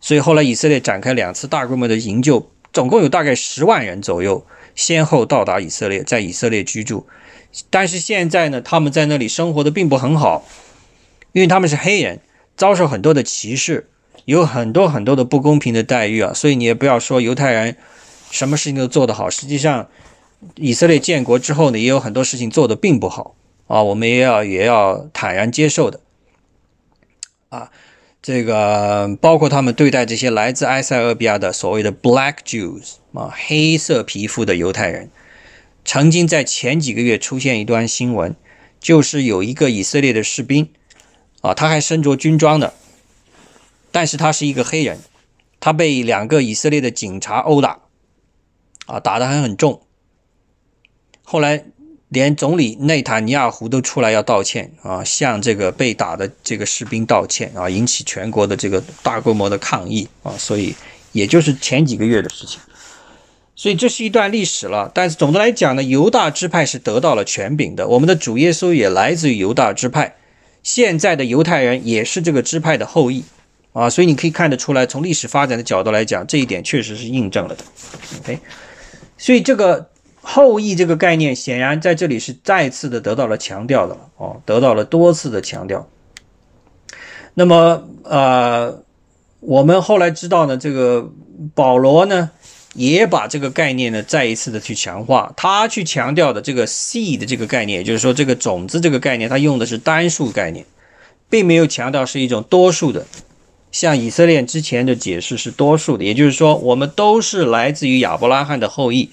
所以后来以色列展开两次大规模的营救，总共有大概十万人左右先后到达以色列，在以色列居住。但是现在呢，他们在那里生活的并不很好。因为他们是黑人，遭受很多的歧视，有很多很多的不公平的待遇啊，所以你也不要说犹太人什么事情都做得好。实际上，以色列建国之后呢，也有很多事情做得并不好啊，我们也要也要坦然接受的啊。这个包括他们对待这些来自埃塞俄比亚的所谓的 Black Jews 啊，黑色皮肤的犹太人，曾经在前几个月出现一段新闻，就是有一个以色列的士兵。啊，他还身着军装的，但是他是一个黑人，他被两个以色列的警察殴打，啊，打得还很重。后来连总理内塔尼亚胡都出来要道歉啊，向这个被打的这个士兵道歉啊，引起全国的这个大规模的抗议啊，所以也就是前几个月的事情，所以这是一段历史了。但是总的来讲呢，犹大支派是得到了权柄的，我们的主耶稣也来自于犹大支派。现在的犹太人也是这个支派的后裔，啊，所以你可以看得出来，从历史发展的角度来讲，这一点确实是印证了的。OK，所以这个后裔这个概念，显然在这里是再次的得到了强调的了，哦，得到了多次的强调。那么，呃，我们后来知道呢，这个保罗呢。也把这个概念呢再一次的去强化，他去强调的这个 seed 的这个概念，也就是说这个种子这个概念，他用的是单数概念，并没有强调是一种多数的。像以色列之前的解释是多数的，也就是说我们都是来自于亚伯拉罕的后裔，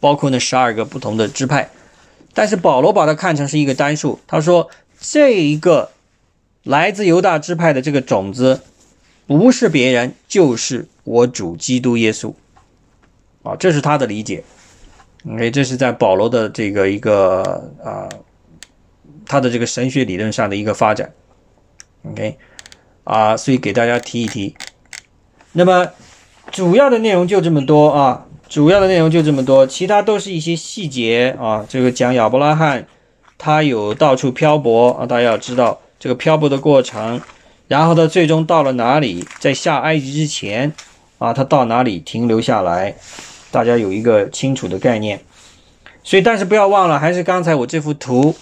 包括那十二个不同的支派。但是保罗把它看成是一个单数，他说这一个来自犹大支派的这个种子，不是别人，就是我主基督耶稣。啊，这是他的理解，OK，这是在保罗的这个一个啊，他的这个神学理论上的一个发展。OK，啊，所以给大家提一提。那么主要的内容就这么多啊，主要的内容就这么多，其他都是一些细节啊。这个讲亚伯拉罕，他有到处漂泊啊，大家要知道这个漂泊的过程，然后他最终到了哪里，在下埃及之前啊，他到哪里停留下来，大家有一个清楚的概念。所以，但是不要忘了，还是刚才我这幅图。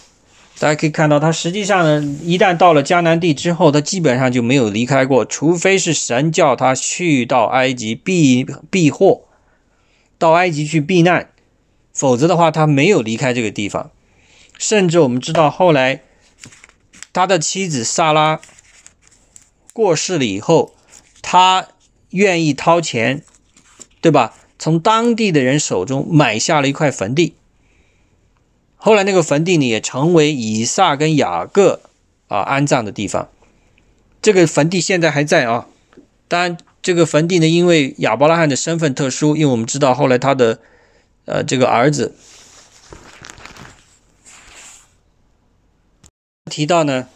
大家可以看到，他实际上呢，一旦到了迦南地之后，他基本上就没有离开过，除非是神叫他去到埃及避避祸，到埃及去避难，否则的话，他没有离开这个地方。甚至我们知道，后来他的妻子萨拉过世了以后，他愿意掏钱，对吧？从当地的人手中买下了一块坟地。后来那个坟地呢，也成为以撒跟雅各啊安葬的地方。这个坟地现在还在啊。当然，这个坟地呢，因为亚伯拉罕的身份特殊，因为我们知道后来他的呃这个儿子提到呢，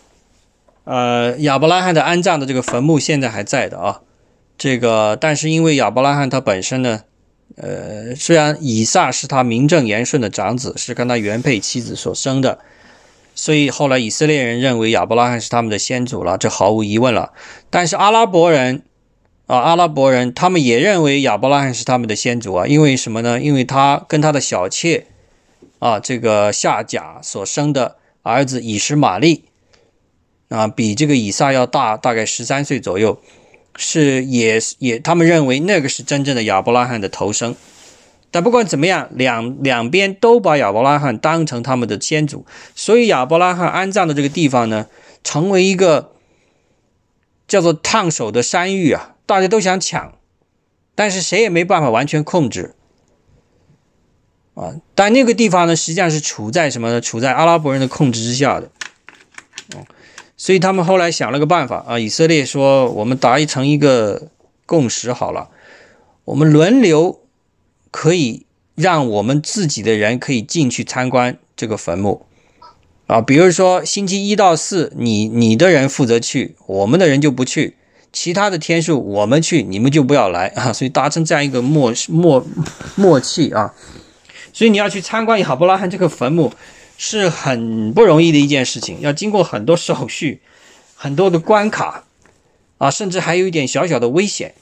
呃亚伯拉罕的安葬的这个坟墓现在还在的啊。这个但是因为亚伯拉罕他本身呢。呃，虽然以撒是他名正言顺的长子，是跟他原配妻子所生的，所以后来以色列人认为亚伯拉罕是他们的先祖了，这毫无疑问了。但是阿拉伯人啊，阿拉伯人他们也认为亚伯拉罕是他们的先祖啊，因为什么呢？因为他跟他的小妾啊，这个夏甲所生的儿子以实玛利啊，比这个以撒要大大概十三岁左右。是也也，他们认为那个是真正的亚伯拉罕的头生，但不管怎么样，两两边都把亚伯拉罕当成他们的先祖，所以亚伯拉罕安葬的这个地方呢，成为一个叫做烫手的山芋啊，大家都想抢，但是谁也没办法完全控制啊。但那个地方呢，实际上是处在什么呢？处在阿拉伯人的控制之下的，哦。所以他们后来想了个办法啊，以色列说：“我们达成一个共识好了，我们轮流可以让我们自己的人可以进去参观这个坟墓啊。比如说星期一到四，你你的人负责去，我们的人就不去；其他的天数我们去，你们就不要来啊。所以达成这样一个默默默契啊。所以你要去参观亚伯拉罕这个坟墓。”是很不容易的一件事情，要经过很多手续，很多的关卡，啊，甚至还有一点小小的危险，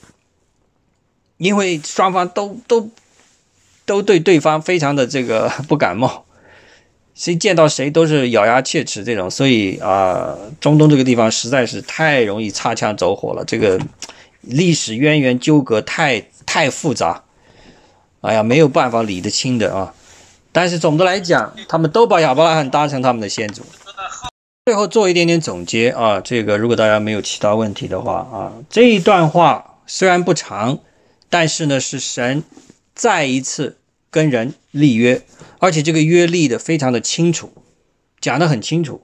因为双方都都都对对方非常的这个 不感冒，谁见到谁都是咬牙切齿这种，所以啊，中东这个地方实在是太容易擦枪走火了，这个历史渊源纠葛太太复杂，哎呀，没有办法理得清的啊。但是总的来讲，他们都把亚伯拉罕当成他们的先祖。最后做一点点总结啊，这个如果大家没有其他问题的话啊，这一段话虽然不长，但是呢是神再一次跟人立约，而且这个约立的非常的清楚，讲得很清楚。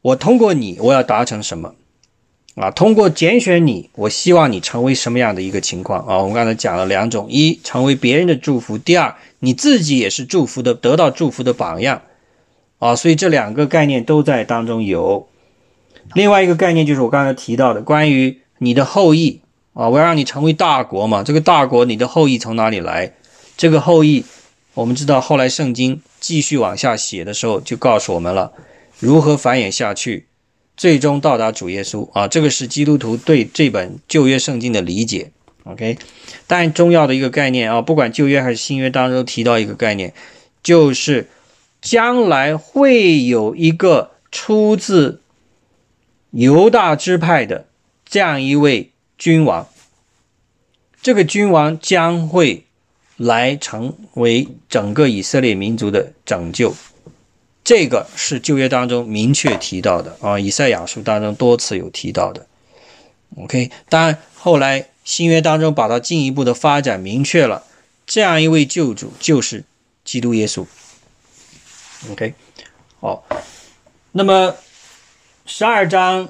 我通过你，我要达成什么？啊，通过拣选你，我希望你成为什么样的一个情况啊？我们刚才讲了两种：一，成为别人的祝福；第二，你自己也是祝福的，得到祝福的榜样啊。所以这两个概念都在当中有。另外一个概念就是我刚才提到的，关于你的后裔啊，我要让你成为大国嘛。这个大国，你的后裔从哪里来？这个后裔，我们知道后来圣经继续往下写的时候，就告诉我们了如何繁衍下去。最终到达主耶稣啊，这个是基督徒对这本旧约圣经的理解。OK，但重要的一个概念啊，不管旧约还是新约当中提到一个概念，就是将来会有一个出自犹大支派的这样一位君王，这个君王将会来成为整个以色列民族的拯救。这个是旧约当中明确提到的啊，以赛亚书当中多次有提到的。OK，当然后来新约当中把它进一步的发展明确了，这样一位救主就是基督耶稣。OK，好，那么十二章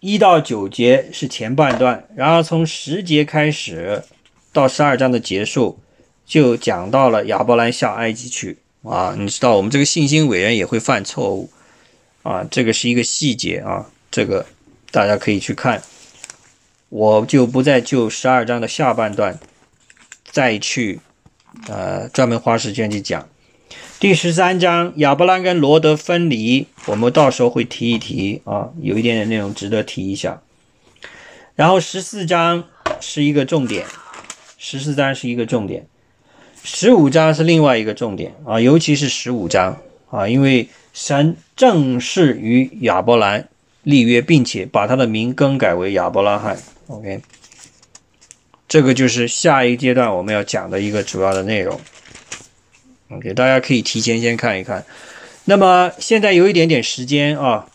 一到九节是前半段，然后从十节开始到十二章的结束。就讲到了亚伯兰下埃及去啊。你知道我们这个信心委员也会犯错误啊，这个是一个细节啊，这个大家可以去看。我就不再就十二章的下半段再去呃专门花时间去讲。第十三章亚伯拉跟罗德分离，我们到时候会提一提啊，有一点点内容值得提一下。然后十四章是一个重点，十四章是一个重点，十五章是另外一个重点啊，尤其是十五章啊，因为神正式与亚伯兰立约，并且把他的名更改为亚伯拉罕。OK，这个就是下一阶段我们要讲的一个主要的内容。OK，大家可以提前先看一看。那么现在有一点点时间啊，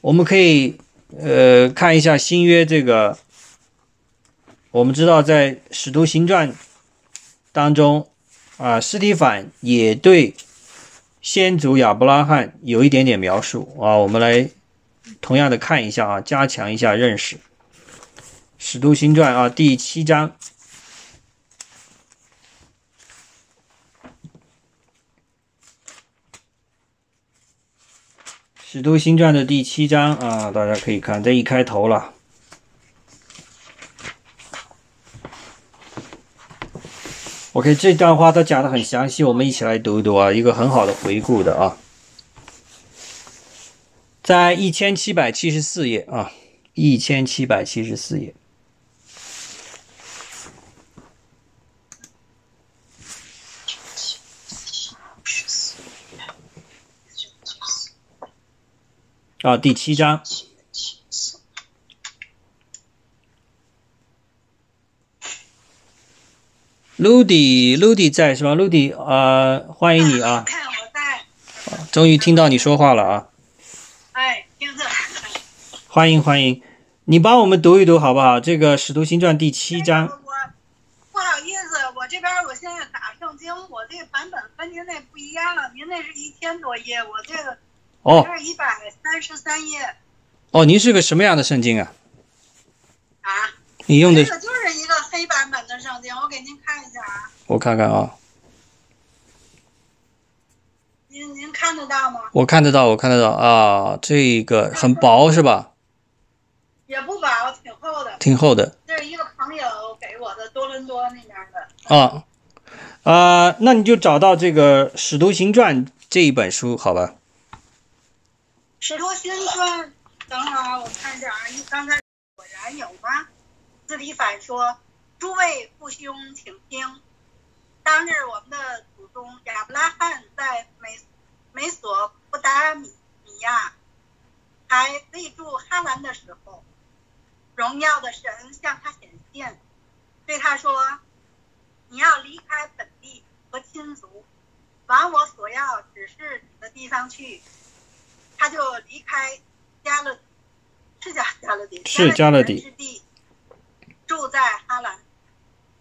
我们可以呃看一下新约这个。我们知道在《使徒行传》当中啊，斯蒂凡也对先祖亚伯拉罕有一点点描述啊。我们来同样的看一下啊，加强一下认识。《使徒行传》啊，第七章，《使徒行传》的第七章啊，大家可以看这一开头了。OK，这段话他讲的很详细，我们一起来读一读啊，一个很好的回顾的啊，在一千七百七十四页啊，一千七百七十四页。啊，第七章。Ludy，Ludy 在是吧？Ludy 啊，欢迎你啊！看我在。终于听到你说话了啊！哎，听着。欢迎欢迎，你帮我们读一读好不好？这个《使徒行传》第七章。我不好意思，我这边我现在打圣经，我这个版本跟您那不一样了。您那是一千多页，我这个。哦，是一百三十三页。哦，您是个什么样的圣经啊？啊？你用的？这个就是一个黑版本的圣经，我给您看一下啊。我看看啊。您您看得到吗？我看得到，我看得到啊，这个很薄是吧？也不薄，挺厚的。挺厚的。这是一个朋友给我的，多伦多那边的。啊啊，那你就找到这个《使徒行传》这一本书，好吧？《使徒行传》，等会儿我看一下啊，刚才果然有吗？斯里反说：“诸位父兄，请听，当日我们的祖宗亚伯拉罕在美美索不达米米亚还立住哈兰的时候，荣耀的神向他显现，对他说：‘你要离开本地和亲族，往我所要指示你的地方去。’”他就离开加勒，是叫加勒底，是加勒底之地，住在哈兰。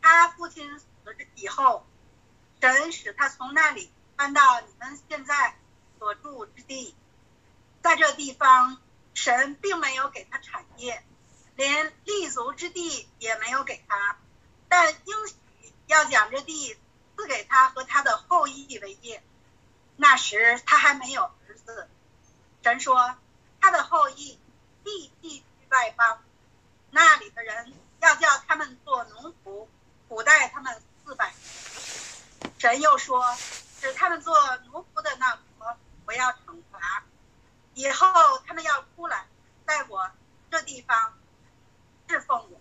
他父亲死了以后，神使他从那里搬到你们现在所住之地。在这地方，神并没有给他产业，连立足之地也没有给他，但应许要将这地赐给他和他的后裔为业。那时他还没有儿子。神说，他的后裔必寄居外邦，那里的人要叫他们做农夫，苦待他们四百年。神又说，使他们做奴仆的那国，我要惩罚，以后他们要出来，在我这地方侍奉我。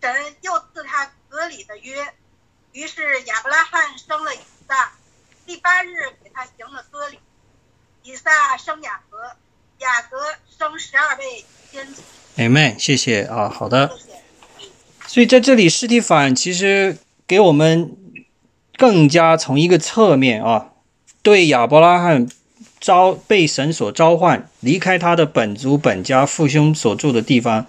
神又赐他格里的约，于是亚伯拉罕生了以撒，第八日给他行了割礼。以撒生雅各，雅各生十二位先祖。Amen，谢谢啊，好的。所以在这里，施蒂凡其实给我们更加从一个侧面啊，对亚伯拉罕召被神所召唤，离开他的本族本家父兄所住的地方，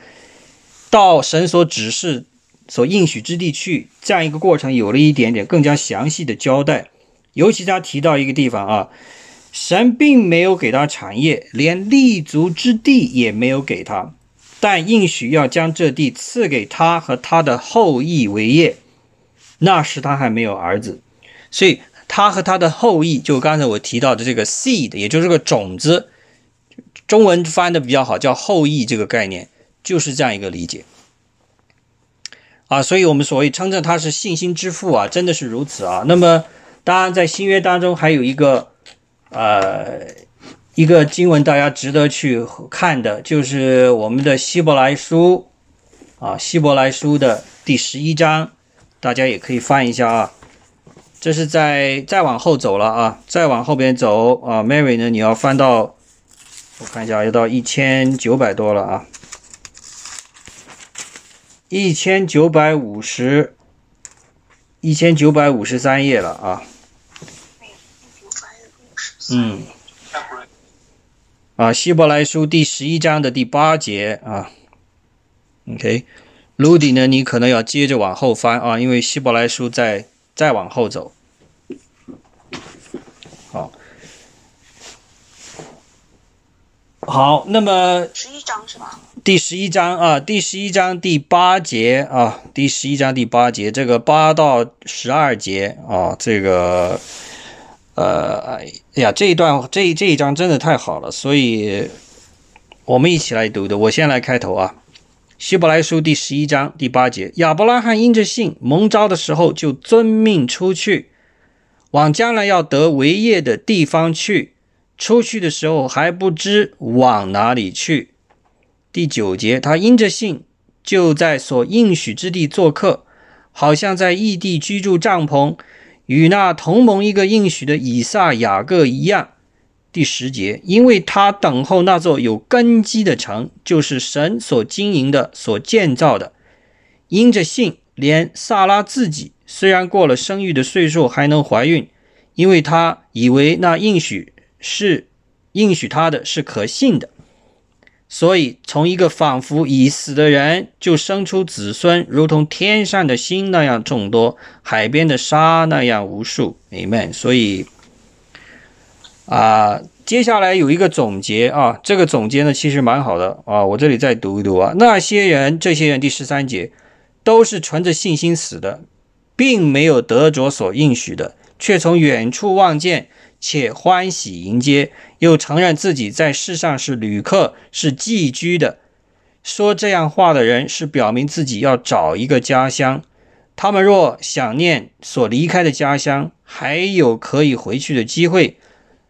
到神所指示、所应许之地去，这样一个过程，有了一点点更加详细的交代。尤其他提到一个地方啊。神并没有给他产业，连立足之地也没有给他，但应许要将这地赐给他和他的后裔为业。那时他还没有儿子，所以他和他的后裔，就刚才我提到的这个 seed，也就是个种子，中文翻的比较好，叫后裔这个概念，就是这样一个理解。啊，所以我们所谓称赞他是信心之父啊，真的是如此啊。那么，当然在新约当中还有一个，呃，一个经文大家值得去看的，就是我们的希伯来书啊，希伯来书的第十一章，大家也可以翻一下啊。这是在再往后走了啊，再往后边走啊，Mary 呢，你要翻到，我看一下，要到一千九百多了啊。一千九百五十，一千九百五十三页了啊。嗯。啊，希伯来书第十一章的第八节啊。OK，Ludy 呢，你可能要接着往后翻啊，因为希伯来书在再往后走。好。好，那么十一章是吧？第十一章啊，第十一章第八节啊，第十一章第八节，这个八到十二节啊，这个呃，哎呀，这一段这这一章真的太好了，所以我们一起来读的。我先来开头啊，《希伯来书》第十一章第八节，亚伯拉罕因着信蒙召的时候，就遵命出去，往将来要得为业的地方去。出去的时候还不知往哪里去。第九节，他因着信，就在所应许之地做客，好像在异地居住帐篷，与那同盟一个应许的以撒、雅各一样。第十节，因为他等候那座有根基的城，就是神所经营的、所建造的。因着信，连萨拉自己虽然过了生育的岁数，还能怀孕，因为他以为那应许。是应许他的是可信的，所以从一个仿佛已死的人就生出子孙，如同天上的星那样众多，海边的沙那样无数。你们？所以啊，接下来有一个总结啊，这个总结呢其实蛮好的啊，我这里再读一读啊，那些人，这些人第十三节都是存着信心死的，并没有得着所应许的，却从远处望见。且欢喜迎接，又承认自己在世上是旅客，是寄居的。说这样话的人，是表明自己要找一个家乡。他们若想念所离开的家乡，还有可以回去的机会，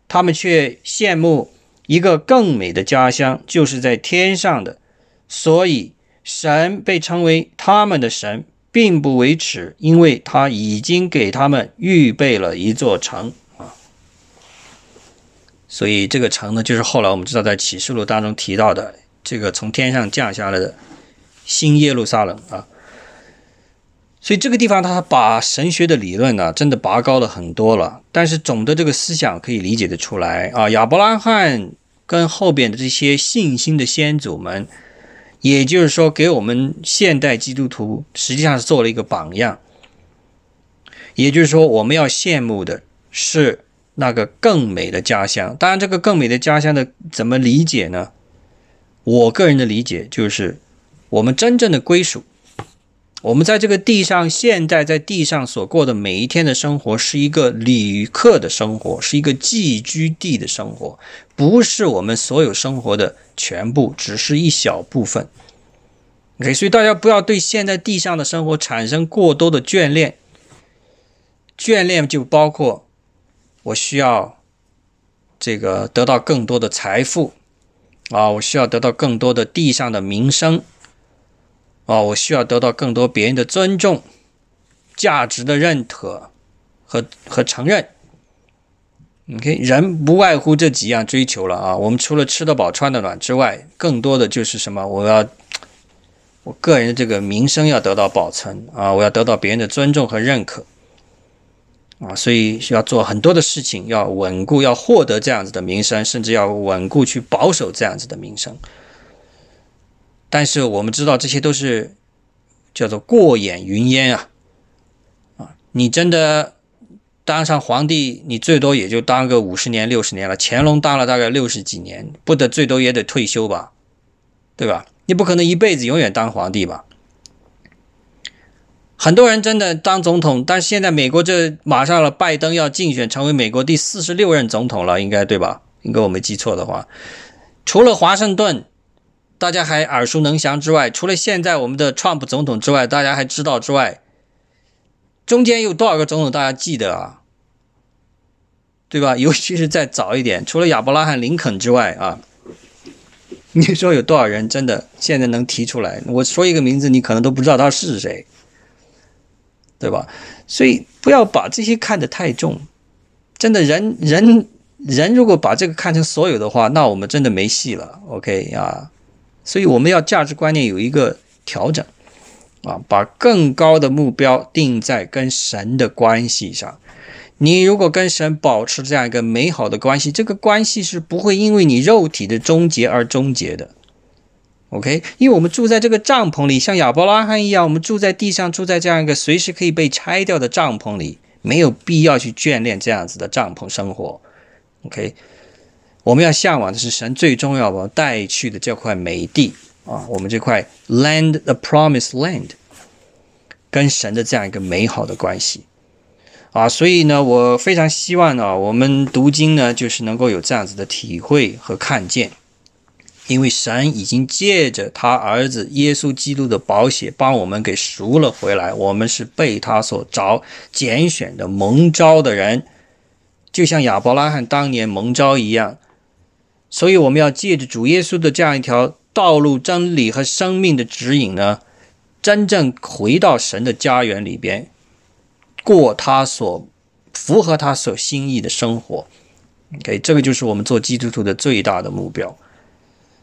他们却羡慕一个更美的家乡，就是在天上的。所以，神被称为他们的神，并不为耻，因为他已经给他们预备了一座城。所以这个城呢，就是后来我们知道在启示录当中提到的这个从天上降下来的新耶路撒冷啊。所以这个地方他把神学的理论呢，真的拔高了很多了。但是总的这个思想可以理解的出来啊。亚伯拉罕跟后边的这些信心的先祖们，也就是说给我们现代基督徒实际上是做了一个榜样。也就是说，我们要羡慕的是。那个更美的家乡，当然，这个更美的家乡的怎么理解呢？我个人的理解就是，我们真正的归属，我们在这个地上，现在在地上所过的每一天的生活，是一个旅客的生活，是一个寄居地的生活，不是我们所有生活的全部，只是一小部分。OK，所以大家不要对现在地上的生活产生过多的眷恋，眷恋就包括。我需要这个得到更多的财富啊！我需要得到更多的地上的名声啊！我需要得到更多别人的尊重、价值的认可和和承认。OK，人不外乎这几样追求了啊！我们除了吃得饱、穿得暖之外，更多的就是什么？我要我个人的这个名声要得到保存啊！我要得到别人的尊重和认可。啊，所以需要做很多的事情，要稳固，要获得这样子的名声，甚至要稳固去保守这样子的名声。但是我们知道，这些都是叫做过眼云烟啊！啊，你真的当上皇帝，你最多也就当个五十年、六十年了。乾隆当了大概六十几年，不得最多也得退休吧？对吧？你不可能一辈子永远当皇帝吧？很多人真的当总统，但是现在美国这马上了，拜登要竞选成为美国第四十六任总统了，应该对吧？应该我没记错的话，除了华盛顿，大家还耳熟能详之外，除了现在我们的 Trump 总统之外，大家还知道之外，中间有多少个总统大家记得啊？对吧？尤其是再早一点，除了亚伯拉罕·林肯之外啊。你说有多少人真的现在能提出来？我说一个名字，你可能都不知道他是谁，对吧？所以不要把这些看得太重。真的，人人人如果把这个看成所有的话，那我们真的没戏了。OK 啊，所以我们要价值观念有一个调整啊，把更高的目标定在跟神的关系上。你如果跟神保持这样一个美好的关系，这个关系是不会因为你肉体的终结而终结的。OK，因为我们住在这个帐篷里，像亚伯拉罕一样，我们住在地上，住在这样一个随时可以被拆掉的帐篷里，没有必要去眷恋这样子的帐篷生活。OK，我们要向往的是神最重要的带去的这块美地啊，我们这块 land，the promised land，跟神的这样一个美好的关系。啊，所以呢，我非常希望呢，我们读经呢，就是能够有这样子的体会和看见，因为神已经借着他儿子耶稣基督的宝血，帮我们给赎了回来。我们是被他所着、拣选的蒙召的人，就像亚伯拉罕当年蒙召一样。所以，我们要借着主耶稣的这样一条道路、真理和生命的指引呢，真正回到神的家园里边。过他所符合他所心意的生活，OK，这个就是我们做基督徒的最大的目标。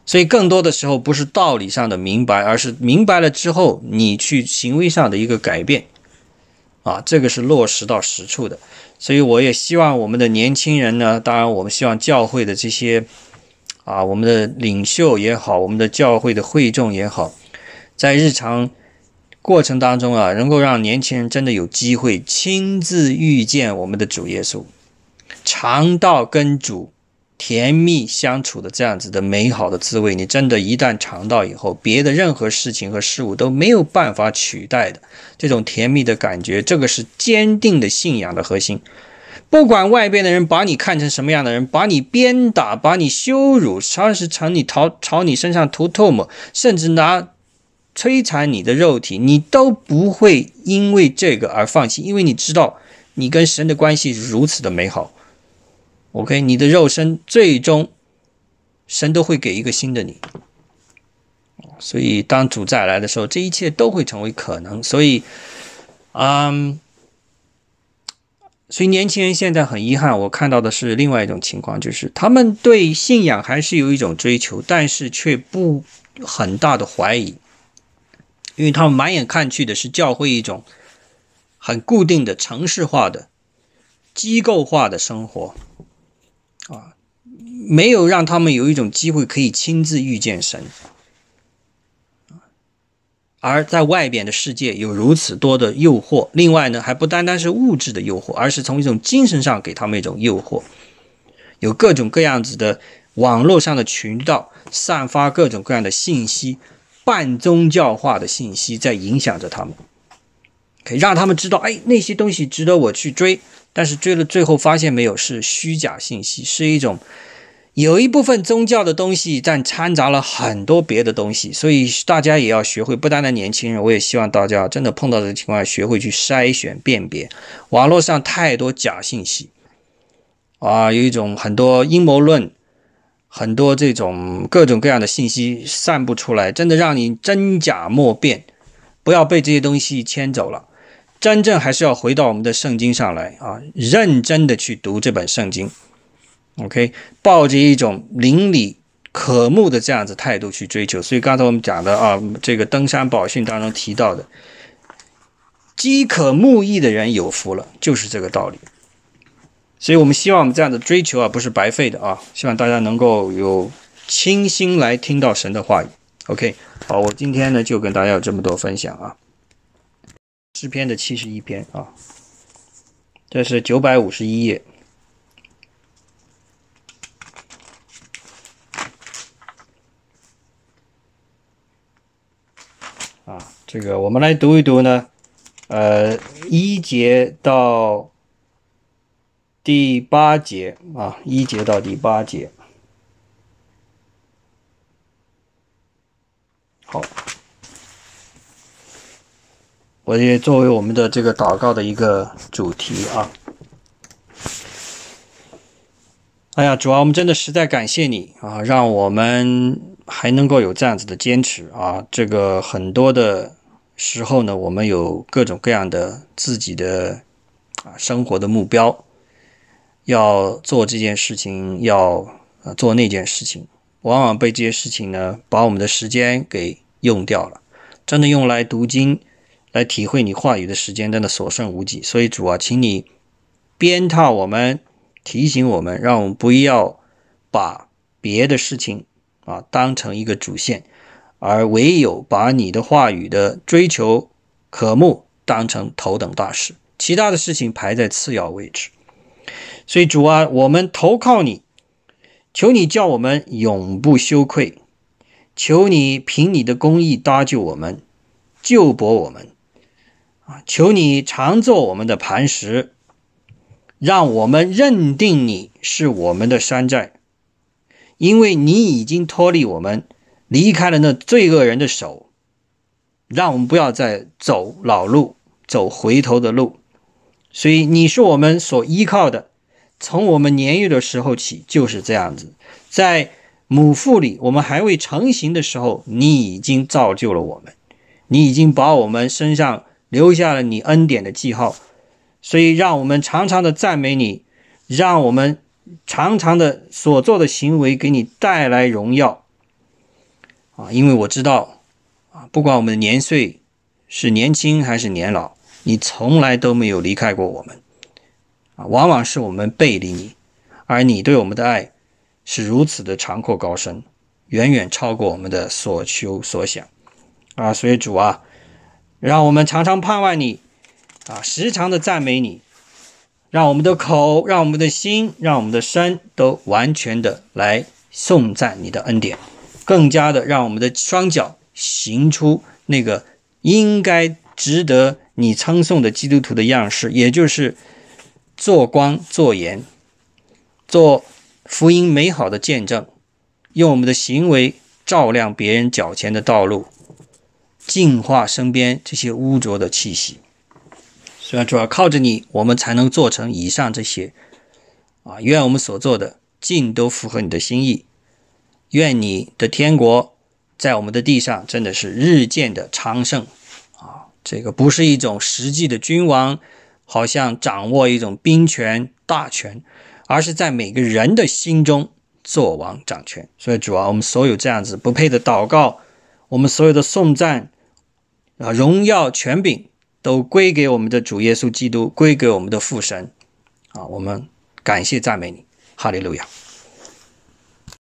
所以，更多的时候不是道理上的明白，而是明白了之后，你去行为上的一个改变，啊，这个是落实到实处的。所以，我也希望我们的年轻人呢，当然，我们希望教会的这些啊，我们的领袖也好，我们的教会的会众也好，在日常。过程当中啊，能够让年轻人真的有机会亲自遇见我们的主耶稣，尝到跟主甜蜜相处的这样子的美好的滋味。你真的，一旦尝到以后，别的任何事情和事物都没有办法取代的这种甜蜜的感觉。这个是坚定的信仰的核心。不管外边的人把你看成什么样的人，把你鞭打，把你羞辱，甚至朝你朝朝你身上吐唾沫，甚至拿。摧残你的肉体，你都不会因为这个而放弃，因为你知道你跟神的关系如此的美好。OK，你的肉身最终神都会给一个新的你。所以当主再来的时候，这一切都会成为可能。所以，嗯，所以年轻人现在很遗憾，我看到的是另外一种情况，就是他们对信仰还是有一种追求，但是却不很大的怀疑。因为他们满眼看去的是教会一种很固定的城市化的机构化的生活，啊，没有让他们有一种机会可以亲自遇见神，而在外边的世界有如此多的诱惑，另外呢，还不单单是物质的诱惑，而是从一种精神上给他们一种诱惑，有各种各样子的网络上的渠道散发各种各样的信息。半宗教化的信息在影响着他们，可以让他们知道，哎，那些东西值得我去追，但是追了最后发现没有，是虚假信息，是一种有一部分宗教的东西，但掺杂了很多别的东西，所以大家也要学会，不单单年轻人，我也希望大家真的碰到这情况，学会去筛选辨别，网络上太多假信息，啊，有一种很多阴谋论。很多这种各种各样的信息散布出来，真的让你真假莫辨。不要被这些东西牵走了，真正还是要回到我们的圣经上来啊，认真的去读这本圣经。OK，抱着一种邻里渴慕的这样子态度去追求。所以刚才我们讲的啊，这个登山宝训当中提到的，饥渴慕义的人有福了，就是这个道理。所以我们希望我们这样的追求啊，不是白费的啊！希望大家能够有清心来听到神的话语。OK，好，我今天呢就跟大家有这么多分享啊。诗篇的七十一篇啊，这是九百五十一页啊。这个我们来读一读呢，呃，一节到第八节啊，一节到第八节。好，我也作为我们的这个祷告的一个主题啊。哎呀，主啊，我们真的实在感谢你啊，让我们还能够有这样子的坚持啊。这个很多的时候呢，我们有各种各样的自己的啊生活的目标，要做这件事情，要做那件事情。往往被这些事情呢，把我们的时间给用掉了。真的用来读经、来体会你话语的时间，真的所剩无几。所以主啊，请你鞭挞我们，提醒我们，让我们不要把别的事情啊当成一个主线，而唯有把你的话语的追求渴慕当成头等大事，其他的事情排在次要位置。所以主啊，我们投靠你。求你叫我们永不羞愧，求你凭你的公义搭救我们，救博我们，啊！求你常做我们的磐石，让我们认定你是我们的山寨，因为你已经脱离我们，离开了那罪恶人的手，让我们不要再走老路，走回头的路。所以你是我们所依靠的。从我们年幼的时候起就是这样子，在母腹里，我们还未成型的时候，你已经造就了我们，你已经把我们身上留下了你恩典的记号，所以让我们常常的赞美你，让我们常常的所做的行为给你带来荣耀啊！因为我知道啊，不管我们的年岁是年轻还是年老，你从来都没有离开过我们。啊，往往是我们背离你，而你对我们的爱是如此的长阔高深，远远超过我们的所求所想。啊，所以主啊，让我们常常盼望你，啊，时常的赞美你，让我们的口，让我们的心，让我们的身都完全的来颂赞你的恩典，更加的让我们的双脚行出那个应该值得你称颂的基督徒的样式，也就是。做光做盐，做福音美好的见证，用我们的行为照亮别人脚前的道路，净化身边这些污浊的气息。虽然主要靠着你，我们才能做成以上这些。啊，愿我们所做的尽都符合你的心意。愿你的天国在我们的地上真的是日渐的昌盛。啊，这个不是一种实际的君王。好像掌握一种兵权大权，而是在每个人的心中做王掌权。所以主啊，我们所有这样子不配的祷告，我们所有的颂赞啊，荣耀权柄都归给我们的主耶稣基督，归给我们的父神啊！我们感谢赞美你，哈利路亚。